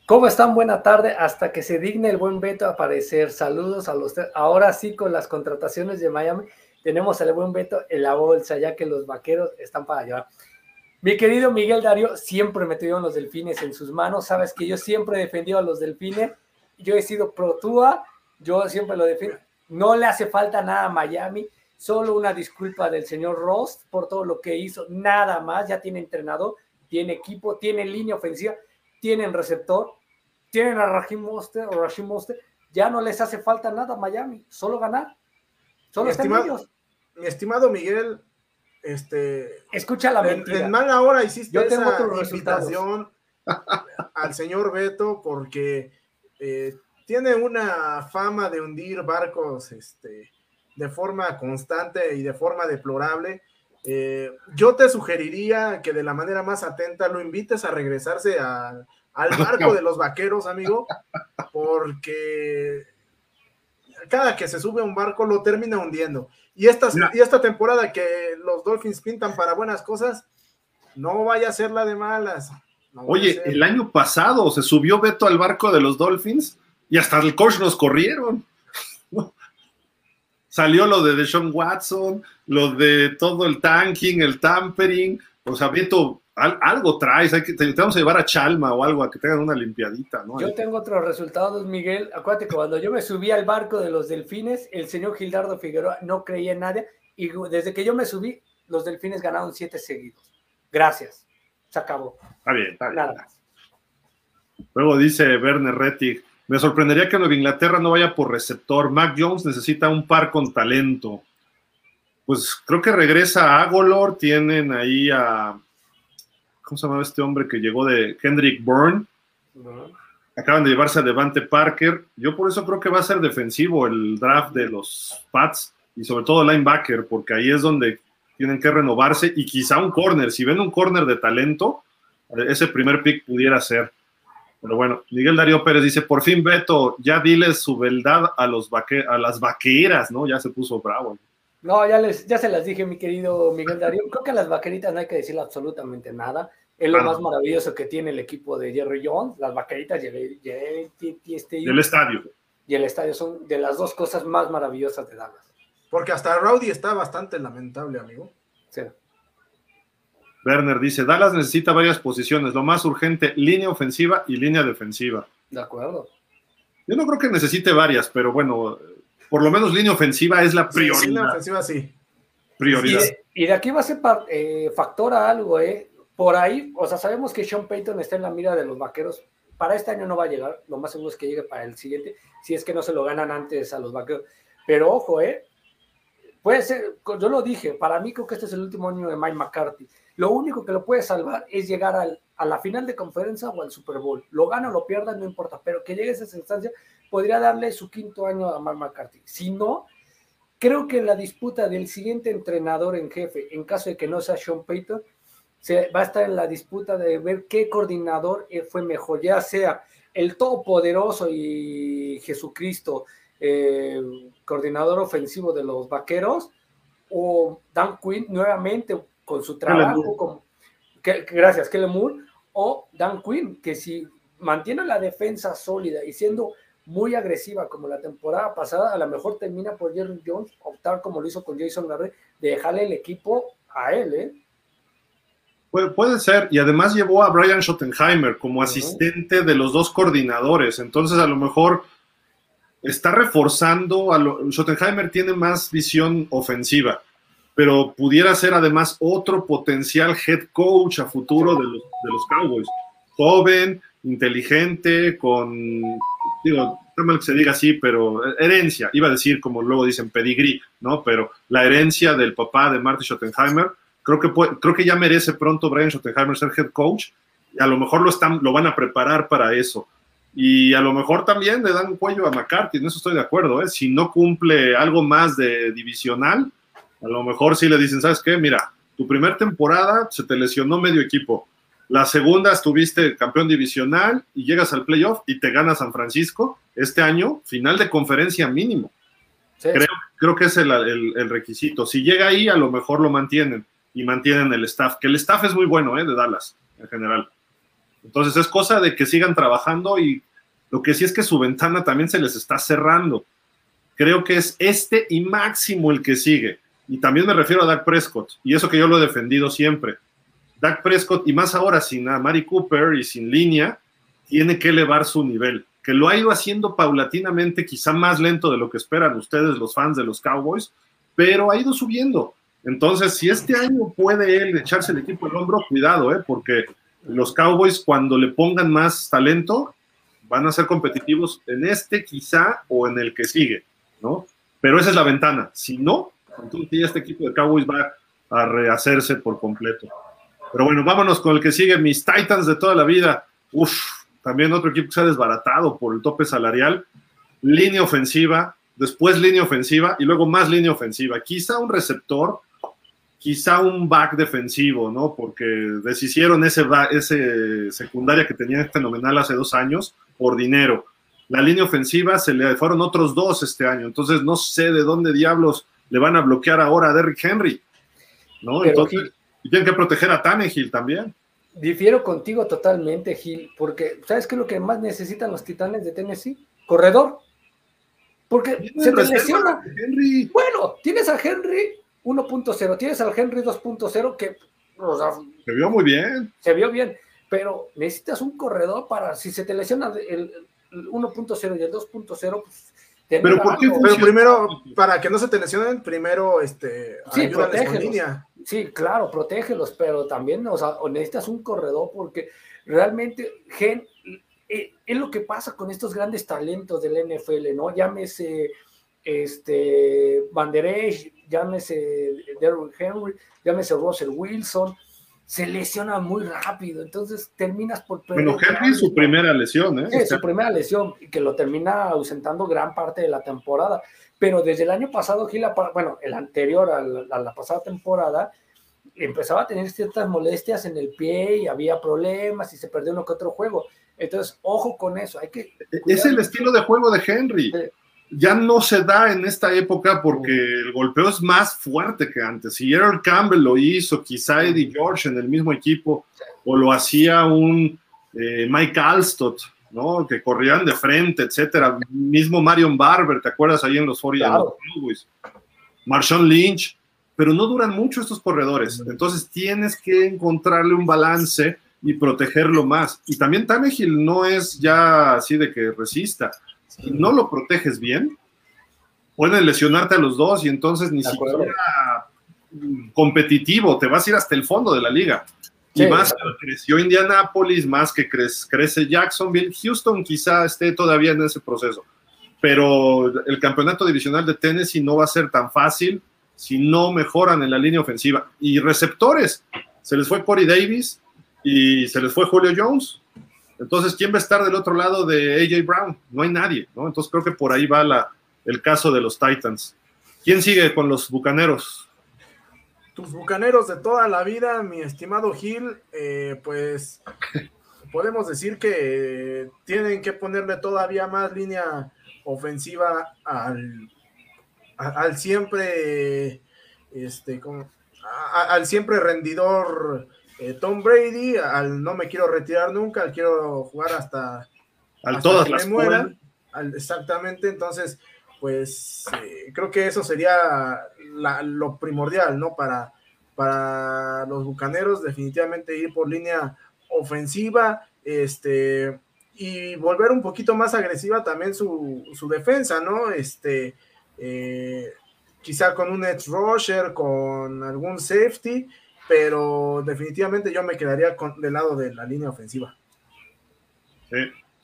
¿Cómo están? Buena tarde. Hasta que se digne el buen Beto a aparecer. Saludos a los. Ahora sí, con las contrataciones de Miami tenemos al buen Beto en la bolsa, ya que los vaqueros están para llevar. Mi querido Miguel Darío siempre me tuvieron los delfines en sus manos. Sabes que yo siempre he defendido a los delfines. Yo he sido pro Tua, yo siempre lo defiendo. No le hace falta nada a Miami, solo una disculpa del señor Ross por todo lo que hizo. Nada más, ya tiene entrenador, tiene equipo, tiene línea ofensiva, tienen receptor, tienen a Rashim Monster o Rashim Monster. Ya no les hace falta nada a Miami, solo ganar. Solo están ellos mi estimado Miguel, este. Escucha la mentira. En, mala hora hiciste Yo tengo esa invitación al señor Beto porque eh, tiene una fama de hundir barcos este, de forma constante y de forma deplorable. Eh, yo te sugeriría que de la manera más atenta lo invites a regresarse al barco de los vaqueros, amigo, porque cada que se sube a un barco lo termina hundiendo. Y esta, y esta temporada que los Dolphins pintan para buenas cosas, no vaya a ser la de malas. Oye, el año pasado se subió Beto al barco de los Dolphins y hasta el coach nos corrieron. Salió lo de Deshaun Watson, lo de todo el tanking, el tampering. O sea, Beto algo traes, hay que, te, vamos a llevar a Chalma o algo, a que tengan una limpiadita, ¿no? Yo tengo otros resultados, Miguel. Acuérdate que cuando yo me subí al barco de los delfines, el señor Gildardo Figueroa no creía en nadie, y desde que yo me subí, los delfines ganaron siete seguidos. Gracias. Se acabó. Está bien, está bien. Nada Luego dice Werner Rettig, me sorprendería que Nueva Inglaterra no vaya por receptor. Mac Jones necesita un par con talento. Pues creo que regresa a Agolor, tienen ahí a ¿cómo se llama este hombre que llegó de Kendrick Bourne? Acaban de llevarse a Devante Parker. Yo por eso creo que va a ser defensivo el draft de los Pats y sobre todo linebacker, porque ahí es donde tienen que renovarse y quizá un corner. Si ven un corner de talento, ese primer pick pudiera ser. Pero bueno, Miguel Darío Pérez dice, por fin Beto, ya diles su beldad a, los a las vaqueras, ¿no? Ya se puso bravo. No, ya, les, ya se las dije, mi querido Miguel Darío. Creo que a las vaqueritas no hay que decirle absolutamente nada. Es lo más maravilloso que tiene el equipo de Jerry Jones, las vaqueritas y el, este, el estadio. Y el estadio son de las dos cosas más maravillosas de Dallas. Porque hasta Rowdy está bastante lamentable, amigo. Sí. Werner dice, Dallas necesita varias posiciones, lo más urgente, línea ofensiva y línea defensiva. De acuerdo. Yo no creo que necesite varias, pero bueno, por lo menos línea ofensiva es la prioridad. Sí, línea ofensiva sí. Prioridad. Y de, aquí va a ser eh, factor a algo, ¿eh? Por ahí, o sea, sabemos que Sean Payton está en la mira de los vaqueros. Para este año no va a llegar, lo más seguro es que llegue para el siguiente, si es que no se lo ganan antes a los vaqueros. Pero ojo, ¿eh? Puede ser, yo lo dije, para mí creo que este es el último año de Mike McCarthy. Lo único que lo puede salvar es llegar al, a la final de conferencia o al Super Bowl. Lo gana o lo pierda, no importa, pero que llegue a esa instancia podría darle su quinto año a Mike McCarthy. Si no, creo que la disputa del siguiente entrenador en jefe, en caso de que no sea Sean Payton, se va a estar en la disputa de ver qué coordinador eh, fue mejor, ya sea el todopoderoso y Jesucristo, eh, coordinador ofensivo de los vaqueros, o Dan Quinn nuevamente con su trabajo, que, gracias, Kellen Moore, o Dan Quinn, que si mantiene la defensa sólida y siendo muy agresiva como la temporada pasada, a lo mejor termina por Jerry Jones optar como lo hizo con Jason Garrett, de dejarle el equipo a él, ¿eh? Puede, ser, y además llevó a Brian Schottenheimer como asistente de los dos coordinadores, entonces a lo mejor está reforzando, a lo, Schottenheimer tiene más visión ofensiva, pero pudiera ser además otro potencial head coach a futuro de los, Cowboys. Joven, inteligente, con, digo, no me que se diga así, pero herencia, iba a decir como luego dicen pedigrí, ¿no? Pero la herencia del papá de Marty Schottenheimer, creo que, creo que ya merece pronto Brian Schottenheimer ser head coach, y a lo mejor lo, están, lo van a preparar para eso. Y a lo mejor también le dan un cuello a McCarthy, en eso estoy de acuerdo, ¿eh? Si no cumple algo más de divisional, a lo mejor sí le dicen, ¿sabes qué? Mira, tu primer temporada se te lesionó medio equipo. La segunda estuviste campeón divisional y llegas al playoff y te gana San Francisco. Este año, final de conferencia mínimo. Creo, creo, que es el, el, requisito. Si llega ahí, a lo mejor lo mantienen y mantienen el staff, que el staff es muy bueno, ¿eh? De Dallas, en general. Entonces es cosa de que sigan trabajando y lo que sí es que su ventana también se les está cerrando. Creo que es este y máximo el que sigue. Y también me refiero a Dak Prescott, y eso que yo lo he defendido siempre. Dak Prescott, y más ahora sin a Mari Cooper y sin línea, tiene que elevar su nivel, que lo ha ido haciendo paulatinamente, quizá más lento de lo que esperan ustedes, los fans de los Cowboys, pero ha ido subiendo. Entonces, si este año puede él echarse el equipo al hombro, cuidado, ¿eh? porque los Cowboys, cuando le pongan más talento, van a ser competitivos en este quizá o en el que sigue, ¿no? Pero esa es la ventana. Si no, entonces este equipo de Cowboys va a rehacerse por completo. Pero bueno, vámonos con el que sigue, mis Titans de toda la vida. Uf, también otro equipo que se ha desbaratado por el tope salarial. Línea ofensiva, después línea ofensiva y luego más línea ofensiva. Quizá un receptor, quizá un back defensivo, ¿no? Porque deshicieron ese, ese secundaria que tenían fenomenal hace dos años por dinero. La línea ofensiva se le fueron otros dos este año, entonces no sé de dónde diablos le van a bloquear ahora a Derrick Henry, ¿no? Entonces, y tienen que proteger a Tannehill también. Difiero contigo totalmente, Gil, porque ¿sabes qué es lo que más necesitan los titanes de Tennessee? Corredor. Porque se te lesiona. Henry. Bueno, tienes a Henry 1.0, tienes al Henry 2.0 que se vio muy bien. Se vio bien, pero necesitas un corredor para si se te lesiona el, el 1.0 y el 2.0, pues pero, primero, para que no se te lesionen, primero este, sí, con línea. Sí, claro, protégelos, pero también o sea, necesitas un corredor porque realmente gen, eh, es lo que pasa con estos grandes talentos del NFL, ¿no? Llámese este Van llámese Derrick Henry, llámese Russell Wilson, se lesiona muy rápido, entonces terminas por perder. Bueno, Henry su primera lesión, ¿eh? Sí, su primera lesión, y que lo termina ausentando gran parte de la temporada. Pero desde el año pasado, Gila, bueno, el anterior a la, pasada temporada, empezaba a tener ciertas molestias en el pie y había problemas y se perdió uno que otro juego. Entonces, ojo con eso, hay que... Es el estilo de juego de Henry ya no se da en esta época porque el golpeo es más fuerte que antes. Si Campbell lo hizo, quizá Eddie George en el mismo equipo, o lo hacía un eh, Mike Alstott, ¿no? Que corrían de frente, etcétera. Mismo Marion Barber, ¿te acuerdas ahí en los 40 claro. Marshawn Lynch, pero no duran mucho estos corredores. Entonces tienes que encontrarle un balance y protegerlo más. Y también Tannehill no es ya así de que resista si no lo proteges bien, pueden lesionarte a los dos y entonces ni siquiera competitivo, te vas a ir hasta el fondo de la liga. y más que creció Indianapolis, más que crece Jacksonville, Houston quizá esté todavía en ese proceso, pero el campeonato divisional de Tennessee no va a ser tan fácil si no mejoran en la línea ofensiva. Y receptores, se les fue Corey Davis y se les fue Julio Jones. Entonces, ¿quién va a estar del otro lado de AJ Brown? No hay nadie, ¿no? Entonces creo que por ahí va la, el caso de los Titans. ¿Quién sigue con los Bucaneros? Tus Bucaneros de toda la vida, mi estimado Gil, eh, pues podemos decir que tienen que ponerle todavía más línea ofensiva al, al siempre, este, como, al siempre rendidor eh, Tom Brady, al no me quiero retirar nunca, al quiero jugar hasta, al todas las muera, exactamente, entonces pues eh, creo que eso sería lo primordial, ¿no? Para, para los Bucaneros, definitivamente ir por línea ofensiva, este, y volver un poquito más agresiva también su, defensa, ¿no? Este, eh, quizá con un edge rusher, con algún safety, pero definitivamente yo me quedaría con, del lado de la línea ofensiva. Sí.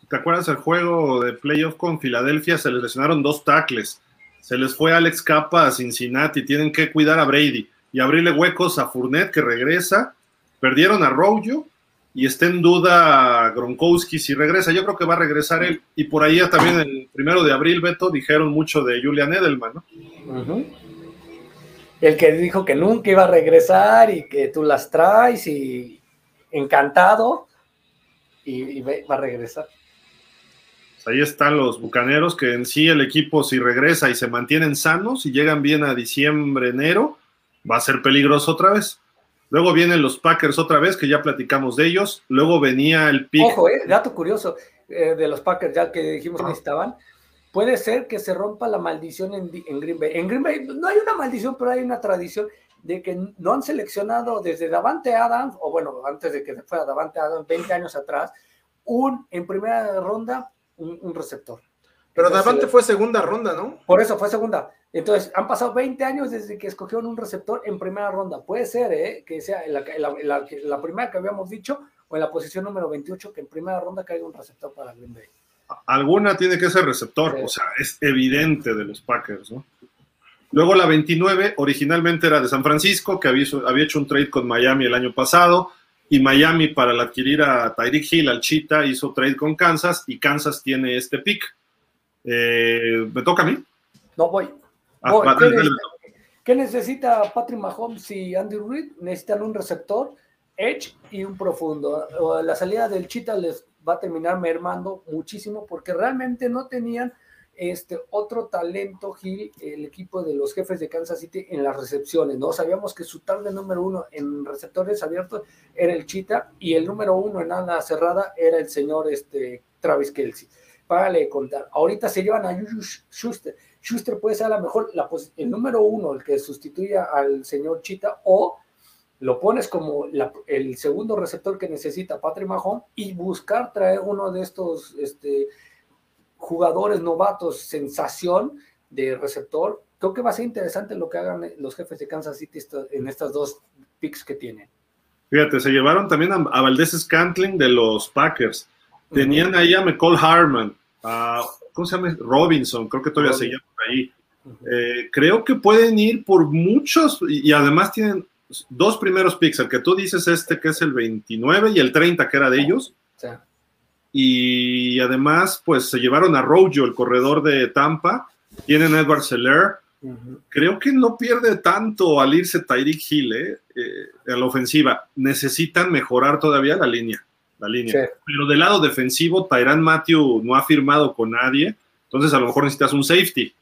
¿Te acuerdas el juego de playoff con Filadelfia? Se les lesionaron dos tackles. Se les fue Alex Capa a Cincinnati. Tienen que cuidar a Brady y abrirle huecos a Fournette que regresa. Perdieron a Rojo y está en duda Gronkowski si regresa. Yo creo que va a regresar él. Y por ahí también el primero de abril, Beto, dijeron mucho de Julian Edelman, ¿no? El que dijo que nunca iba a regresar y que tú las traes y encantado y va a regresar ahí están los Bucaneros, que en sí el equipo si regresa y se mantienen sanos y llegan bien a diciembre, enero, va a ser peligroso otra vez. Luego vienen los Packers otra vez, que ya platicamos de ellos. Luego venía el pick. Ojo, eh, dato curioso eh, de los Packers, ya que dijimos que estaban. Puede ser que se rompa la maldición en, en, Green Bay. En Green Bay no hay una maldición, pero hay una tradición de que no han seleccionado desde Davante Adams, o bueno, antes de que fuera Davante Adams, 20 años atrás, un en primera ronda un, receptor. Pero Davante fue segunda ronda, ¿no? Por eso fue segunda. Entonces, han pasado 20 años desde que escogieron un receptor en primera ronda. Puede ser, ¿eh? Que sea la, la, primera que habíamos dicho o en la posición número 28, que en primera ronda caiga un receptor para Green Bay. Alguna tiene que ser receptor, o sea, es evidente de los Packers, ¿no? Luego la 29 originalmente era de San Francisco, que había, había hecho un trade con Miami el año pasado y Miami para adquirir a Tyreek Hill, al Cheetah, hizo trade con Kansas y Kansas tiene este pick. Eh, ¿Me toca a mí? No voy. Ah, ¿qué, necesita, Patrick Mahomes y Andy Reid? Necesitan un receptor, edge y un profundo. La salida del Cheetah les va a terminar mermando muchísimo porque realmente no tenían este otro talento, Gil, el equipo de los jefes de Kansas City en las recepciones, ¿no? Sabíamos que su tarde número uno en receptores abiertos era el Chita y el número uno en ala cerrada era el señor este, Travis Kelsey. Para contar, ahorita se llevan a Schuster. Schuster puede ser a lo mejor el número uno, el que sustituya al señor Chita, o lo pones como el segundo receptor que necesita Patrick Mahomes y buscar traer uno de estos este, jugadores novatos, sensación de receptor. Creo que va a ser interesante lo que hagan los jefes de Kansas City en estas dos picks que tienen. Fíjate, se llevaron también a, Valdés Scantling de los Packers. Tenían ahí a McCall Harman, a, ¿cómo se llama? Robinson, creo que todavía se llama por ahí. Eh, creo que pueden ir por muchos y, además tienen dos primeros picks, el que tú dices este que es el 29 y el 30 que era de ellos. Sí y además pues se llevaron a Rojo, el corredor de Tampa, tienen a Edward Seller. Creo que no pierde tanto al irse Tyreek Hill ¿eh? Eh, a la ofensiva. Necesitan mejorar todavía la línea. La línea. Pero del lado defensivo, Tyran Matthew no ha firmado con nadie. Entonces a lo mejor necesitas un safety.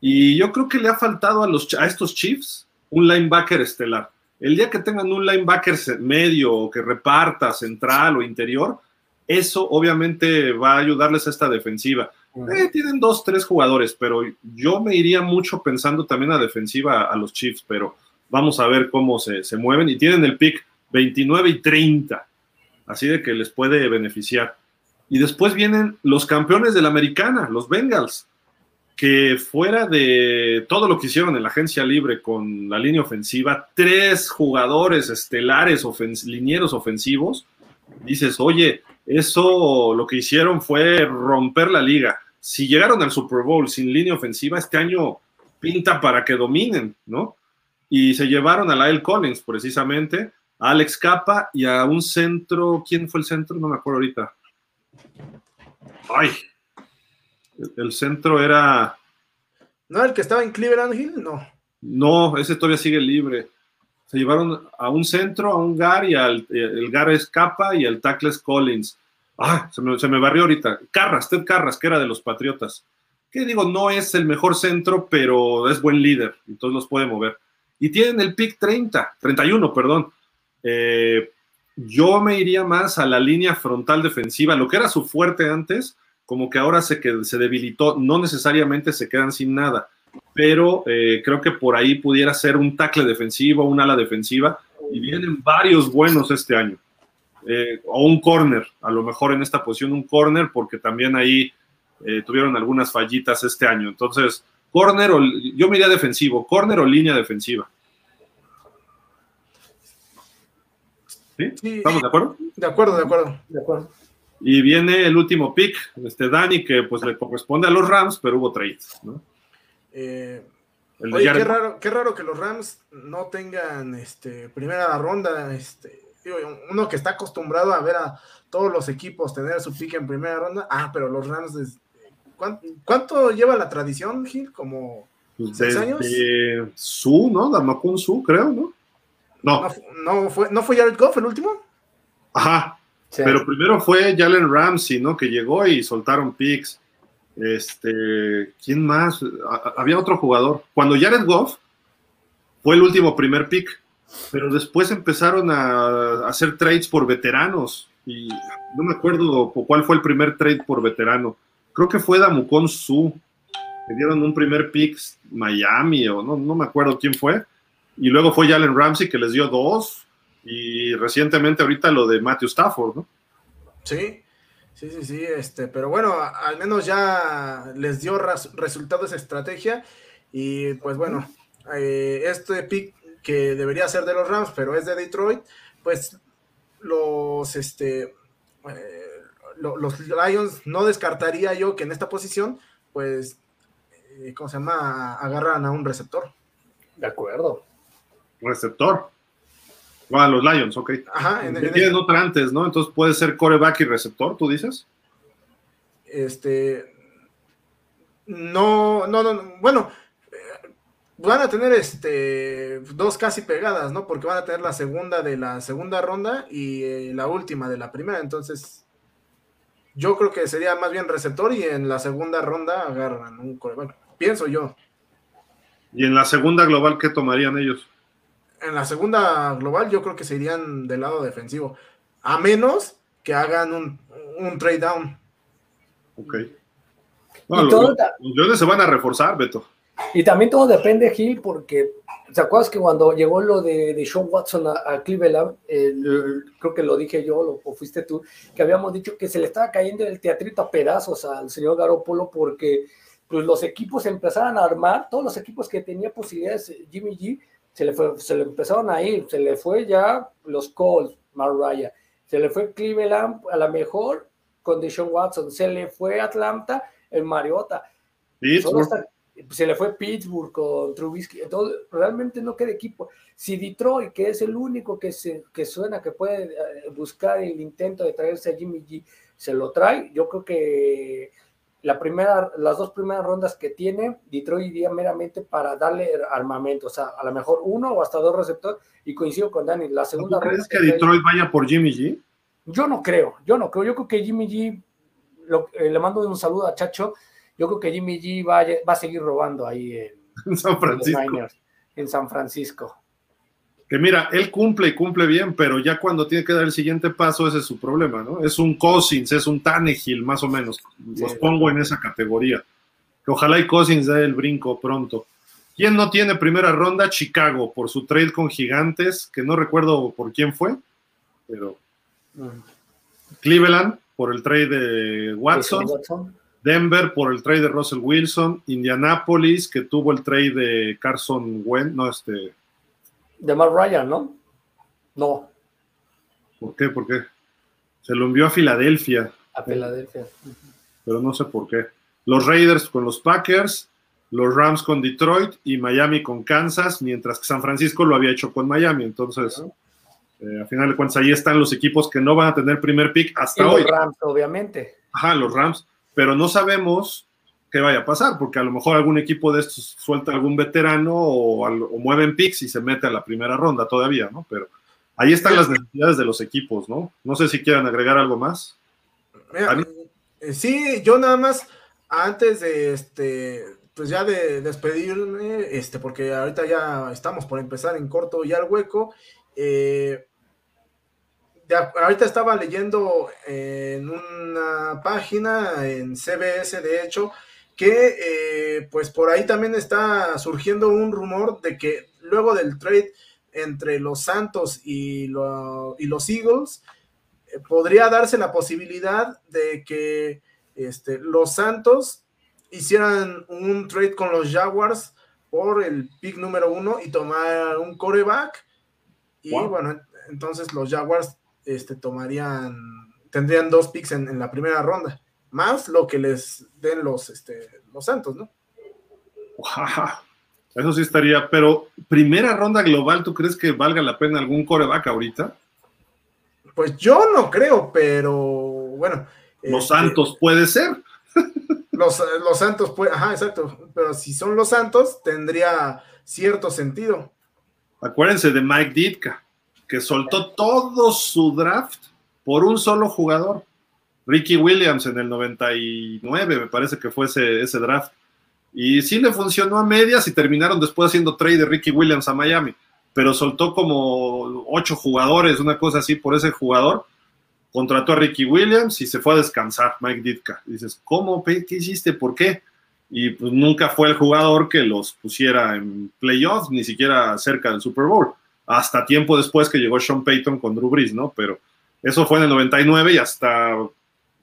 Y yo creo que le ha faltado a, los, a estos Chiefs un linebacker estelar. El día que tengan un linebacker medio o que reparta central o interior, eso obviamente va a ayudarles a esta defensiva. Eh, tienen dos, tres jugadores, pero yo me iría mucho pensando también a defensiva a los Chiefs, pero vamos a ver cómo se, mueven. Y tienen el pick 29 y 30, así de que les puede beneficiar. Y después vienen los campeones de la americana, los Bengals. Que fuera de todo lo que hicieron en la agencia libre con la línea ofensiva, tres jugadores estelares linieros ofensivos, dices, oye, eso lo que hicieron fue romper la liga. Si llegaron al Super Bowl sin línea ofensiva, este año pinta para que dominen, ¿no? Y se llevaron a Lyle Collins, precisamente, a Alex Capa y a un centro, ¿quién fue el centro? No me acuerdo ahorita. Ay, el centro era. ¿No el que estaba en Cleveland Hill? No. No, ese todavía sigue libre. Se llevaron a un centro, a un Gar y al, el Gar es Capa y el tackle es Collins. Ah, se me, se me barrió ahorita. Carras, Ted Carras, que era de los Patriotas. Que digo, no es el mejor centro, pero es buen líder, entonces los puede mover. Y tienen el pick 30, 31, perdón. Eh, yo me iría más a la línea frontal defensiva, lo que era su fuerte antes, como que ahora se, que, se debilitó, no necesariamente se quedan sin nada, pero eh, creo que por ahí pudiera ser un tackle defensivo, un ala defensiva, y vienen varios buenos este año. Eh, o un corner, a lo mejor en esta posición un corner, porque también ahí eh, tuvieron algunas fallitas este año. Entonces, corner o yo me iría defensivo, corner o línea defensiva. ¿Sí? ¿Estamos de acuerdo? De acuerdo, de acuerdo. De acuerdo. Y viene el último pick, este Dani, que pues le corresponde a los Rams, pero hubo trades, ¿no? Eh, oye, qué raro, qué raro que los Rams no tengan este, primera ronda, este, uno que está acostumbrado a ver a todos los equipos tener su pick en primera ronda, ah, pero los Rams, ¿cuánto, lleva la tradición, Gil? ¿Como pues seis años? Su, ¿no? Damakun Su, creo, ¿no? No. ¿No, fue, ¿No fue Jared Goff el último? Ajá, pero primero fue Jalen Ramsey, ¿no? Que llegó y soltaron picks. Este, ¿quién más? Había otro jugador. Cuando Jared Goff fue el último primer pick, pero después empezaron a hacer trades por veteranos. Y no me acuerdo cuál fue el primer trade por veterano. Creo que fue Damukon Su. Le dieron un primer pick Miami o no, no me acuerdo quién fue. Y luego fue Jalen Ramsey que les dio dos y recientemente ahorita lo de Matthew Stafford, ¿no? Sí, sí, sí, sí, este, pero bueno, al menos ya les dio resultado esa estrategia y pues bueno, eh, este pick que debería ser de los Rams, pero es de Detroit, pues los, este, eh, los Lions no descartaría yo que en esta posición, pues, eh, ¿cómo se llama? Agarran a un receptor. De acuerdo. Receptor. Ah, los Lions, ok. Ajá. En, tienen otra antes, ¿no? Entonces puede ser coreback y receptor, ¿tú dices? Este. No, no, no. Bueno, eh, van a tener este dos casi pegadas, ¿no? Porque van a tener la segunda de la segunda ronda y eh, la última de la primera. Entonces, yo creo que sería más bien receptor y en la segunda ronda agarran un coreback. Pienso yo. ¿Y en la segunda global qué tomarían ellos? En la segunda global yo creo que se irían del lado defensivo, a menos que hagan un, trade down. Ok. los, se van a reforzar, Beto. Y también todo depende, Gil, porque ¿te acuerdas que cuando llegó lo de, de Sean Watson a, Cleveland, creo que lo dije yo, o fuiste tú, que habíamos dicho que se le estaba cayendo el teatrito a pedazos al señor Garoppolo porque pues, los equipos empezaron a armar, todos los equipos que tenía posibilidades Jimmy G, se le, fue, se le empezaron a ir, se le fue ya los Colts, Mariah, se le fue Cleveland a la mejor con Deshaun Watson, se le fue Atlanta el Mariota, se le fue Pittsburgh con Trubisky, entonces realmente no queda equipo. Si Detroit, que es el único que, se, que suena que puede eh, buscar el intento de traerse a Jimmy G, se lo trae, yo creo que la primera, las dos primeras rondas que tiene, Detroit iría meramente para darle armamento, o sea, a lo mejor uno o hasta dos receptores, y coincido con Dani, la segunda ¿Tú crees que, Detroit vaya por Jimmy G? Yo no creo, yo no creo, yo creo que Jimmy G, eh, le mando un saludo a Chacho, yo creo que Jimmy G va, va a seguir robando ahí en, San Francisco. en San Francisco que mira, él cumple y cumple bien, pero ya cuando tiene que dar el siguiente paso, ese es su problema, ¿no? Es un Cousins, es un Tannehill, más o menos. Los pongo en esa categoría. Que ojalá y Cousins dé el brinco pronto. ¿Quién no tiene primera ronda? Chicago, por su trade con Gigantes, que no recuerdo por quién fue, pero. Cleveland, por el trade de Watson. Denver por el trade de Russell Wilson, Indianapolis que tuvo el trade de Carson Wentz, no este. De Mark Ryan, ¿no? No. ¿Por qué? ¿Por qué? Se lo envió a Filadelfia. A Filadelfia. Pero no sé por qué. Los Raiders con los Packers, los Rams con Detroit y Miami con Kansas, mientras que San Francisco lo había hecho con Miami. Entonces, eh, a final de cuentas, ahí están los equipos que no van a tener primer pick hasta y hoy. Los Rams, obviamente. Ajá, los Rams. Pero no sabemos qué vaya a pasar, porque a lo mejor algún equipo de estos suelta algún veterano o, o mueven picks y se mete a la primera ronda todavía, ¿no? Pero ahí están las necesidades de los equipos, ¿no? No sé si quieran agregar algo más. Mira, sí, yo nada más, antes de este, pues ya de despedirme, este, porque ahorita ya estamos por empezar en corto ya el hueco. Eh, ahorita estaba leyendo en una página en CBS, de hecho, que eh, pues por ahí también está surgiendo un rumor de que luego del trade entre los Santos y, lo, y los Eagles, eh, podría darse la posibilidad de que este, los Santos hicieran un trade con los Jaguars por el pick número uno y tomar un coreback. Y wow. bueno, entonces los Jaguars este, tomarían, tendrían dos picks en, en, la primera ronda, más lo que les den los, este, los Santos, ¿no? Wow. Eso sí estaría, pero primera ronda global, ¿tú crees que valga la pena algún coreback ahorita? Pues yo no creo, pero bueno. Los este, Santos puede ser. Los, los Santos, puede, ajá, exacto. Pero si son los Santos, tendría cierto sentido. Acuérdense de Mike Ditka, que soltó todo su draft por un solo jugador. Ricky Williams en el 99, me parece que fue ese, draft. Y sí le funcionó a medias y terminaron después haciendo trade de Ricky Williams a Miami. Pero soltó como ocho jugadores, una cosa así, por ese jugador. Contrató a Ricky Williams y se fue a descansar, Mike Ditka. Dices, ¿cómo? ¿Qué hiciste? ¿Por qué? Y pues nunca fue el jugador que los pusiera en playoffs, ni siquiera cerca del Super Bowl. Hasta tiempo después que llegó Sean Payton con Drew Brees, ¿no? Pero eso fue en el 99 y hasta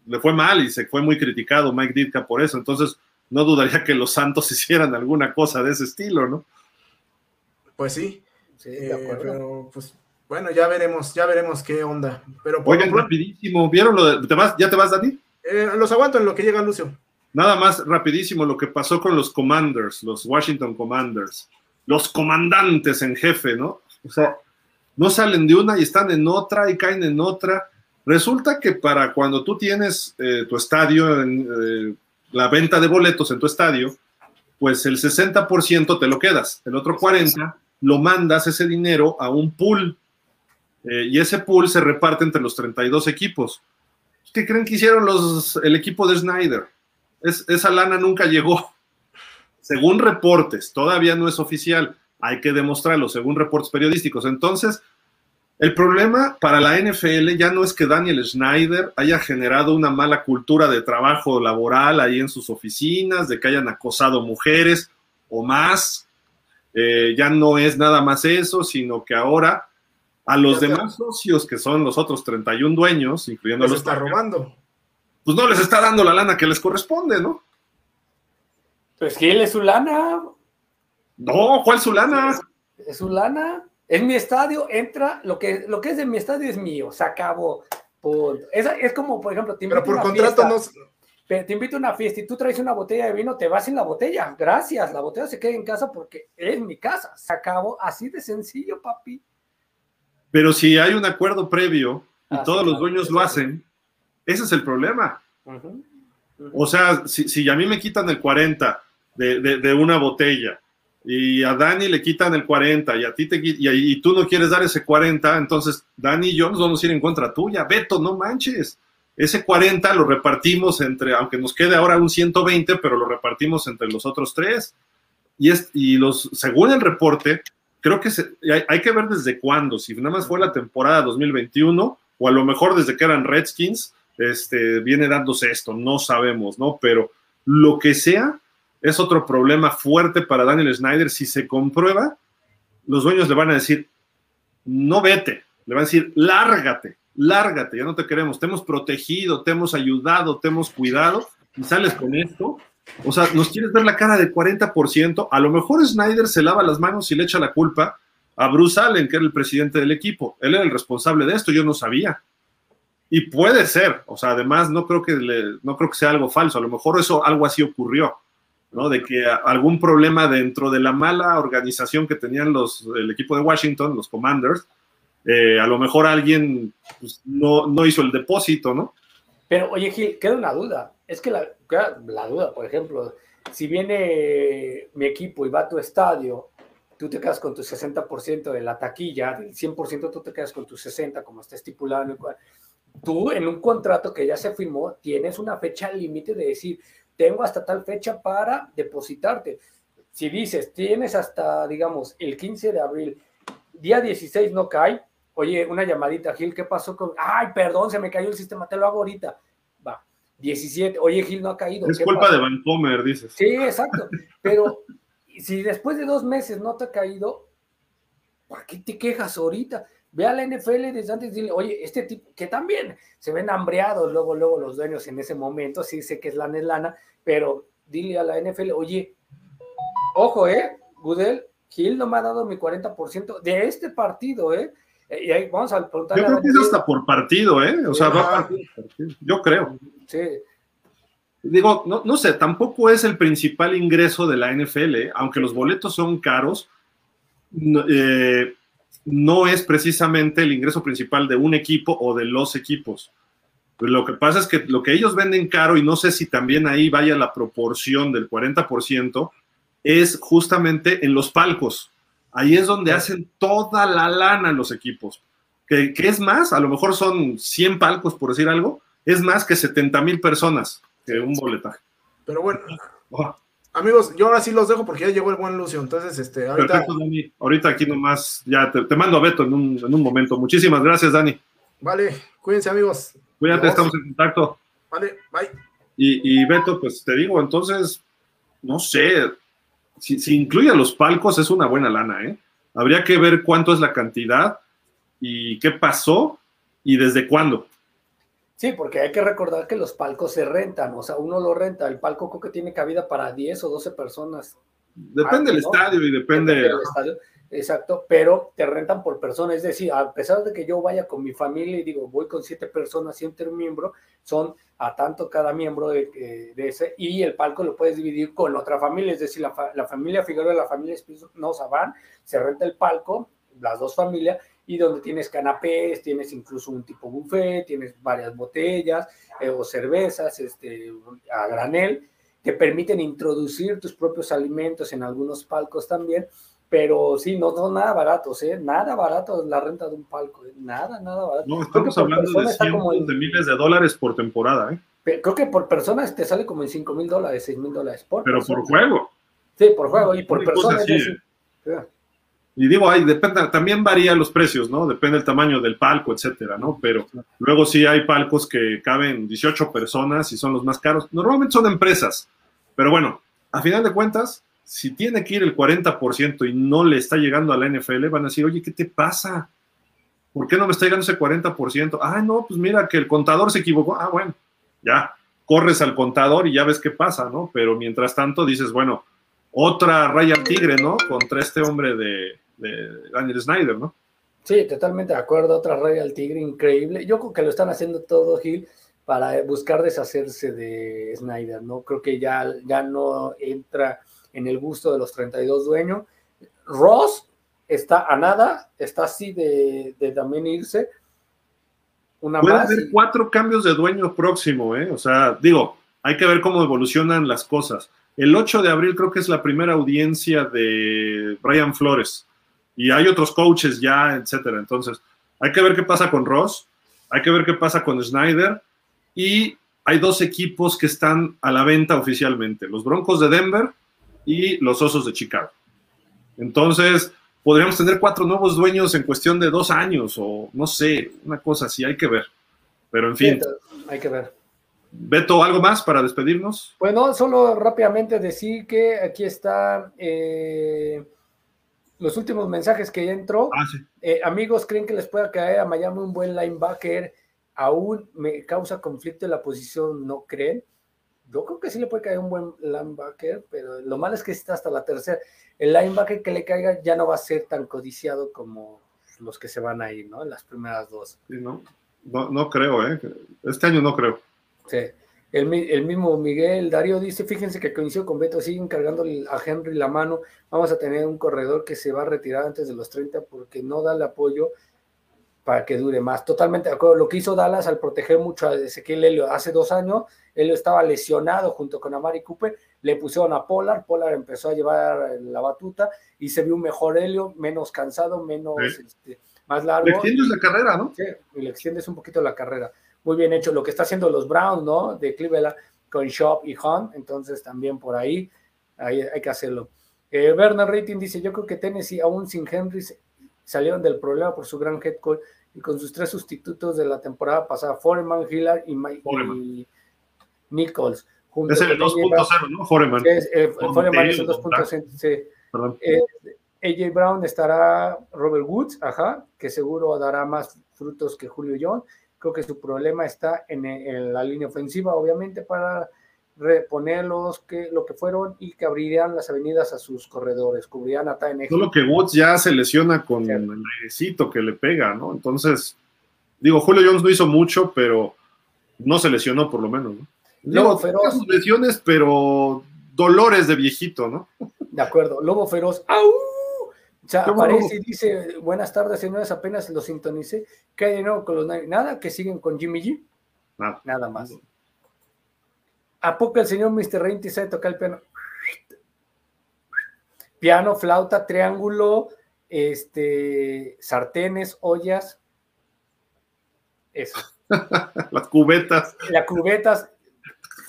le fue mal y se fue muy criticado Mike Ditka por eso. Entonces, no dudaría que los Santos hicieran alguna cosa de ese estilo, ¿no? Pues sí. sí eh, pero pues bueno, ya veremos, ya veremos qué onda. Pero por Oigan, rapidísimo, ¿vieron lo de, ¿te vas, ¿Ya te vas, Dani? Eh, los aguanto en lo que llega Lucio. Nada más rapidísimo lo que pasó con los Commanders, los Washington Commanders, los comandantes en jefe, ¿no? O sea, no salen de una y están en otra y caen en otra. Resulta que para cuando tú tienes eh, tu estadio en, eh, la venta de boletos en tu estadio, pues el 60% te lo quedas, el otro 40% lo mandas ese dinero a un pool eh, y ese pool se reparte entre los 32 equipos. ¿Qué creen que hicieron los, el equipo de Snyder? Es, esa lana nunca llegó. Según reportes, todavía no es oficial, hay que demostrarlo, según reportes periodísticos. Entonces, el problema para la NFL ya no es que Daniel Schneider haya generado una mala cultura de trabajo laboral ahí en sus oficinas, de que hayan acosado mujeres o más. Eh, ya no es nada más eso, sino que ahora a los demás socios, que son los otros 31 dueños, incluyendo les los. está robando. Pues no les está dando la lana que les corresponde, ¿no? Pues que él es su lana. No, ¿cuál es su lana? Es su lana. Es mi estadio, entra, lo que, lo que es de mi estadio es mío, se acabó. Punto. Es, es como, por ejemplo, te invito Pero por a una contrato fiesta, no... te invito a una fiesta y tú traes una botella de vino, te vas sin la botella. Gracias, la botella se queda en casa porque es mi casa. Se acabó así de sencillo, papi. Pero si hay un acuerdo previo y ah, todos sí, los dueños lo hacen, ese es el problema. Uh -huh, uh -huh. O sea, si, si, a mí me quitan el 40 de, de, de, una botella y a Dani le quitan el 40 y a ti te y, y, tú no quieres dar ese 40, entonces Dani y yo nos vamos a ir en contra tuya. Beto, no manches. Ese 40 lo repartimos entre, aunque nos quede ahora un 120, pero lo repartimos entre los otros tres. Y, es, y los, según el reporte, creo que se, hay, hay, que ver desde cuándo, si nada más fue la temporada 2021 o a lo mejor desde que eran Redskins, este, viene dándose esto, no sabemos, ¿no? Pero lo que sea, es otro problema fuerte para Daniel Snyder. Si se comprueba, los dueños le van a decir, no vete, le van a decir, lárgate, lárgate, ya no te queremos, te hemos protegido, te hemos ayudado, te hemos cuidado y sales con esto. O sea, nos quieres ver la cara de 40%. A lo mejor Snyder se lava las manos y le echa la culpa a Bruce Allen, que era el presidente del equipo. Él era el responsable de esto, yo no sabía. Y puede ser, o sea, además no creo que no creo que sea algo falso, a lo mejor eso algo así ocurrió, ¿no? De que algún problema dentro de la mala organización que tenían los el equipo de Washington, los Commanders, eh, a lo mejor alguien pues, no, no hizo el depósito, ¿no? Pero oye Gil, queda una duda, es que la, la duda, por ejemplo, si viene mi equipo y va a tu estadio tú te quedas con tu 60% de la taquilla, del 100% tú te quedas con tu 60%, como está estipulado en el cual. Tú en un contrato que ya se firmó tienes una fecha límite de decir, tengo hasta tal fecha para depositarte. Si dices, tienes hasta, digamos, el 15 de abril, día 16 no cae, oye, una llamadita, Gil, ¿qué pasó con...? Ay, perdón, se me cayó el sistema, te lo hago ahorita. Va, 17, oye, Gil no ha caído. Es culpa de Vancomer, dices. Sí, exacto, pero si después de dos meses no te ha caído, ¿por qué te quejas ahorita? Ve a la NFL desde antes y dile, oye, este tipo, que también se ven hambreados luego, luego los dueños en ese momento, sí sé que es lana es lana, pero dile a la NFL, oye, ojo, ¿eh? Goodell, Gil no me ha dado mi 40% de este partido, ¿eh? Y ahí vamos a preguntar. Yo creo que es hasta por partido, ¿eh? O sea, va partido, partido. Yo creo. Sí digo, no, no, sé, tampoco es el principal ingreso de la NFL, ¿eh? aunque los boletos son caros, eh, no, es precisamente el ingreso principal de un equipo o de los equipos. Lo que pasa es que lo que ellos venden caro, y no sé si también ahí vaya la proporción del 40%, es justamente en los palcos. Ahí es donde hacen toda la lana los equipos. Que, que es más, a lo mejor son 100 palcos, por decir algo, es más que 70 mil personas que un boletaje. Pero bueno, amigos, yo ahora sí los dejo porque ya llegó el buen Lucio. Entonces, este, ahorita. Perfecto, Dani. Ahorita aquí nomás, ya te, mando a Beto en un, en un, momento. Muchísimas gracias, Dani. Vale, cuídense, amigos. Cuídate, estamos en contacto. Vale, bye. Y, y, Beto, pues te digo, entonces, no sé, si, si incluye a los palcos es una buena lana, ¿eh? Habría que ver cuánto es la cantidad y qué pasó y desde cuándo. Sí, porque hay que recordar que los palcos se rentan, o sea, uno lo renta, el palco creo que tiene cabida para 10 o 12 personas. Depende del estadio y depende, del estadio. Exacto, pero te rentan por persona, es decir, a pesar de que yo vaya con mi familia y digo, voy con siete personas, siete miembros, son a tanto cada miembro de, ese, y el palco lo puedes dividir con otra familia, es decir, la, la familia Figueroa y la familia Espinosa van, se renta el palco, las dos familias, y donde tienes canapés, tienes incluso un tipo buffet, tienes varias botellas eh, o cervezas este, a granel, te permiten introducir tus propios alimentos en algunos palcos también, pero sí, no son nada baratos, ¿eh? Nada barato la renta de un palco, ¿eh? nada, nada barato. No, estamos hablando de cientos de miles de dólares por temporada, ¿eh? Creo que por persona te sale como en 5 mil dólares, 6 mil dólares por Pero por juego. Sí, por juego y por persona. Y digo, hay, depende, también varían los precios, ¿no? Depende del tamaño del palco, etcétera, ¿no? Pero luego sí hay palcos que caben 18 personas y son los más caros. Normalmente son empresas, pero bueno, a final de cuentas, si tiene que ir el 40% y no le está llegando a la NFL, van a decir, oye, ¿qué te pasa? ¿Por qué no me está llegando ese 40%? Ah, no, pues mira que el contador se equivocó. Ah, bueno, ya, corres al contador y ya ves qué pasa, ¿no? Pero mientras tanto dices, bueno, otra raya tigre, ¿no? Contra este hombre de, de Daniel Snyder, ¿no? Sí, totalmente de acuerdo. Otra raya al tigre increíble. Yo creo que lo están haciendo todo, Gil, para buscar deshacerse de Snyder, ¿no? Creo que ya, ya no entra en el gusto de los 32 dueños. Ross está a nada, está así de, también irse. Una Puede haber cuatro cambios de dueño próximo, ¿eh? O sea, digo, hay que ver cómo evolucionan las cosas. El 8 de abril creo que es la primera audiencia de Brian Flores y hay otros coaches ya, etcétera. Entonces, hay que ver qué pasa con Ross, hay que ver qué pasa con Snyder y hay dos equipos que están a la venta oficialmente, los Broncos de Denver y los Osos de Chicago. Entonces, podríamos tener cuatro nuevos dueños en cuestión de dos años o no sé, una cosa así, hay que ver. Pero en fin. hay que ver. Beto, ¿algo más para despedirnos? Bueno, solo rápidamente decir que aquí está eh, los últimos mensajes que ya entró. Ah, eh, amigos, ¿creen que les pueda caer a Miami un buen linebacker? Aún me causa conflicto en la posición, ¿no creen? yo creo que sí le puede caer un buen linebacker, pero lo malo es que está hasta la tercera. El linebacker que le caiga ya no va a ser tan codiciado como los que se van a ir, ¿no? En las primeras dos. Sí, ¿no? No, no creo, ¿eh? Este año no creo. Sí. El, el, mismo Miguel Darío dice, fíjense que coincido con Beto, siguen cargando a Henry la mano, vamos a tener un corredor que se va a retirar antes de los 30 porque no da el apoyo para que dure más. Totalmente de acuerdo. Lo que hizo Dallas al proteger mucho a Ezequiel Helio hace dos años, él estaba lesionado junto con Amari Cooper, le pusieron a Polar, Polar empezó a llevar la batuta y se vio un mejor Helio, menos cansado, menos este, más largo. Le extiendes la carrera, ¿no? Sí, le extiendes un poquito la carrera muy bien hecho lo que está haciendo los Browns, ¿no? De Cleveland con Shop y Hunt, entonces también por ahí, ahí hay que hacerlo. Eh, Bernard Rating dice, yo creo que Tennessee aún sin Henry salieron del problema por su gran head coach y con sus tres sustitutos de la temporada pasada, Foreman, Hillard y, y Nichols. Es el 2.0, ¿no? Foreman. Es, eh, Foreman es el 2.0, sí. Perdón. Eh, AJ Brown estará Robert Woods, ajá, que seguro dará más frutos que Julio Jones Creo que su problema está en, la línea ofensiva, obviamente, para reponer los que, lo que fueron y que abrirían las avenidas a sus corredores, cubrirían a Tyne. Solo que Woods ya se lesiona con el airecito que le pega, ¿no? Entonces, digo, Julio Jones no hizo mucho, pero no se lesionó por lo menos, ¿no? Lobo feroz. Sus lesiones, pero dolores de viejito, ¿no? De acuerdo, Lobo feroz. ¡Au! O sea, aparece y dice, buenas tardes, señores, apenas lo sintonicé. ¿Qué hay de nuevo con los Nada, que siguen con Jimmy G. Nada, más. ¿A poco el señor Mr. Reinty sabe tocar el piano? Piano, flauta, triángulo, este, sartenes, ollas. Eso. Las cubetas. Las cubetas.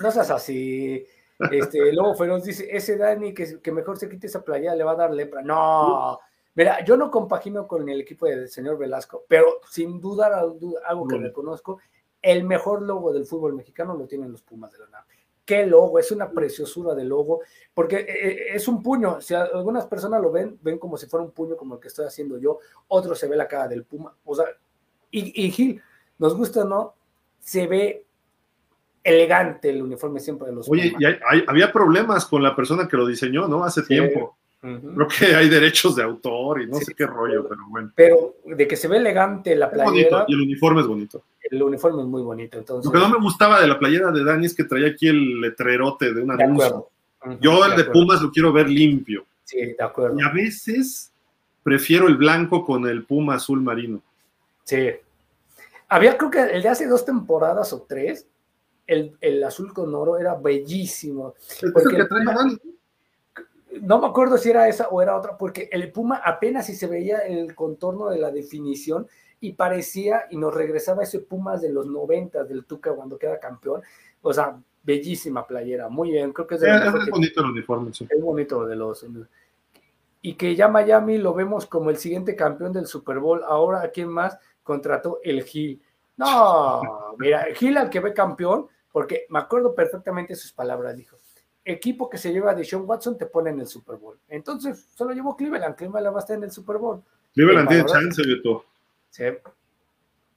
No seas así. Este, Lobo Feroz dice, ese Dani que, que, mejor se quite esa playa le va a dar lepra. No, mira, yo no compagino con el equipo del señor Velasco, pero sin duda algo que reconozco, el mejor logo del fútbol mexicano lo tienen los Pumas de la NAM. ¿Qué logo? Es una preciosura de logo, porque eh, eh, es un puño. Si algunas personas lo ven, ven como si fuera un puño como el que estoy haciendo yo, otro se ve la cara del Puma. O sea, y, y Gil, nos gusta o no, se ve elegante el uniforme siempre de los Oye, y había problemas con la persona que lo diseñó, ¿no? Hace tiempo. Creo que hay derechos de autor y no sé qué rollo, pero bueno. Pero de que se ve elegante la playera. y el uniforme es bonito. El uniforme es muy bonito. Entonces... Lo que no me gustaba de la playera de Dani es que traía aquí el letrerote de una luz. Yo el de, Pumas lo quiero ver limpio. Sí, de acuerdo. Y a veces prefiero el blanco con el Puma azul marino. Sí. Había, creo que el de hace dos temporadas o tres, el, azul con oro era bellísimo. no me acuerdo si era esa o era otra, porque el Puma apenas si se veía el contorno de la definición y parecía y nos regresaba ese Pumas de los 90 del Tuca cuando queda campeón. O sea, bellísima playera, muy bien, creo que es, bonito el uniforme. Es bonito de los y que ya Miami lo vemos como el siguiente campeón del Super Bowl. Ahora, ¿a quién más contrató el Gil? No, mira, Gil al que ve campeón, porque me acuerdo perfectamente sus palabras, dijo, equipo que se lleva de Sean Watson te pone en el Super Bowl. Entonces, solo llevó Cleveland, Cleveland va a estar en el Super Bowl. Cleveland tiene chance, Beto. Sí.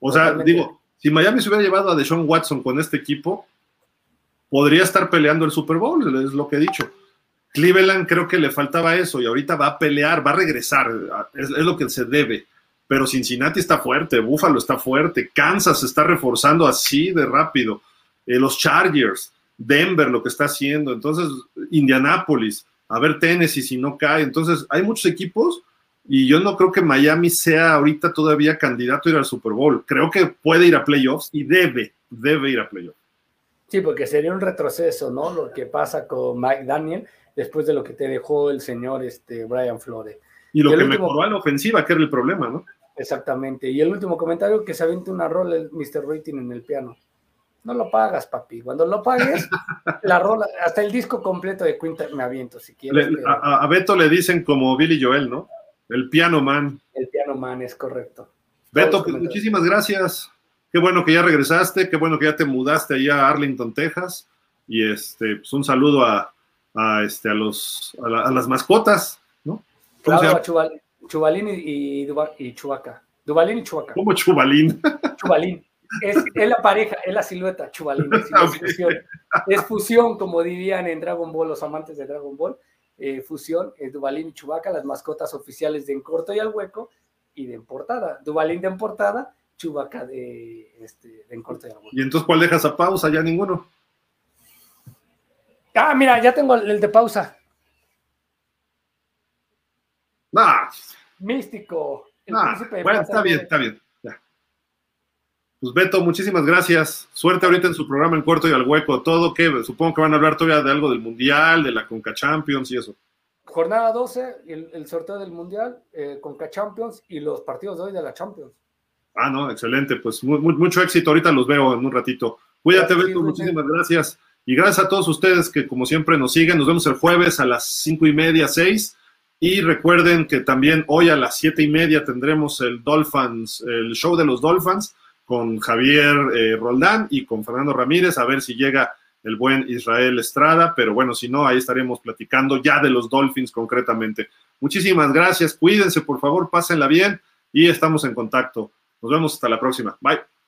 O sea, digo, si Miami se hubiera llevado a Deshaun Watson con este equipo, podría estar peleando el Super Bowl, es lo que he dicho. Cleveland creo que le faltaba eso y ahorita va a pelear, va a regresar, es, es, lo que se debe. Pero Cincinnati está fuerte, Buffalo está fuerte, Kansas se está reforzando así de rápido. Eh, los Chargers, Denver, lo que está haciendo, entonces Indianapolis, a ver Tennessee si no cae, entonces hay muchos equipos y yo no creo que Miami sea ahorita todavía candidato a ir al Super Bowl, creo que puede ir a playoffs y debe, debe ir a playoffs. Sí, porque sería un retroceso, ¿no? Lo que pasa con Mike Daniel después de lo que te dejó el señor este, Brian Flores. Y lo que mejoró a la ofensiva, que era el problema, ¿no? Exactamente. Y el último comentario, que se aviente una rola el Mr. Rating en el piano. No lo pagas, papi. Cuando lo pagues, la rola, hasta el disco completo de Quinta me aviento, si quieres. a, Beto le dicen como Billy Joel, ¿no? El piano man. El piano man, es correcto. Beto, pues, muchísimas gracias. Qué bueno que ya regresaste, qué bueno que ya te mudaste allá a Arlington, Texas. Y este, pues un saludo a, este, a, los, a, las mascotas, ¿no? Claro, a Chubalín y, y, Chubaca. Dubalín y Chubaca. ¿Cómo Chubalín? Chubalín. Es, la pareja, es la silueta, Chubalín. Es, fusión. es fusión, como dirían en Dragon Ball los amantes de Dragon Ball. Eh, fusión, es Dubalín y Chubaca, las mascotas oficiales de En Corto y al Hueco, y de En Portada. Dubalín de En Portada, Chubaca de, este, de En Corto y al Hueco. ¿Y entonces cuál dejas a pausa? Ya ninguno. Ah, mira, ya tengo el de pausa. Ah. Místico. bueno, está bien, está bien. Pues Beto, muchísimas gracias. Suerte ahorita en su programa en Cuarto y al Hueco. Todo que supongo que van a hablar todavía de algo del Mundial, de la Conca Champions y eso. Jornada 12, el, sorteo del Mundial, eh, Conca Champions y los partidos de hoy de la Champions. Ah, no, excelente. Pues mucho éxito. Ahorita los veo en un ratito. Cuídate, Beto. Muchísimas gracias. Y gracias a todos ustedes que como siempre nos siguen. Nos vemos el jueves a las cinco y media, seis. Y recuerden que también hoy a las siete y media tendremos el Dolphins, el show de los Dolphins con Javier eh, Roldán y con Fernando Ramírez, a ver si llega el buen Israel Estrada, pero bueno, si no, ahí estaremos platicando ya de los Dolphins concretamente. Muchísimas gracias, cuídense, por favor, pásenla bien y estamos en contacto. Nos vemos hasta la próxima. Bye.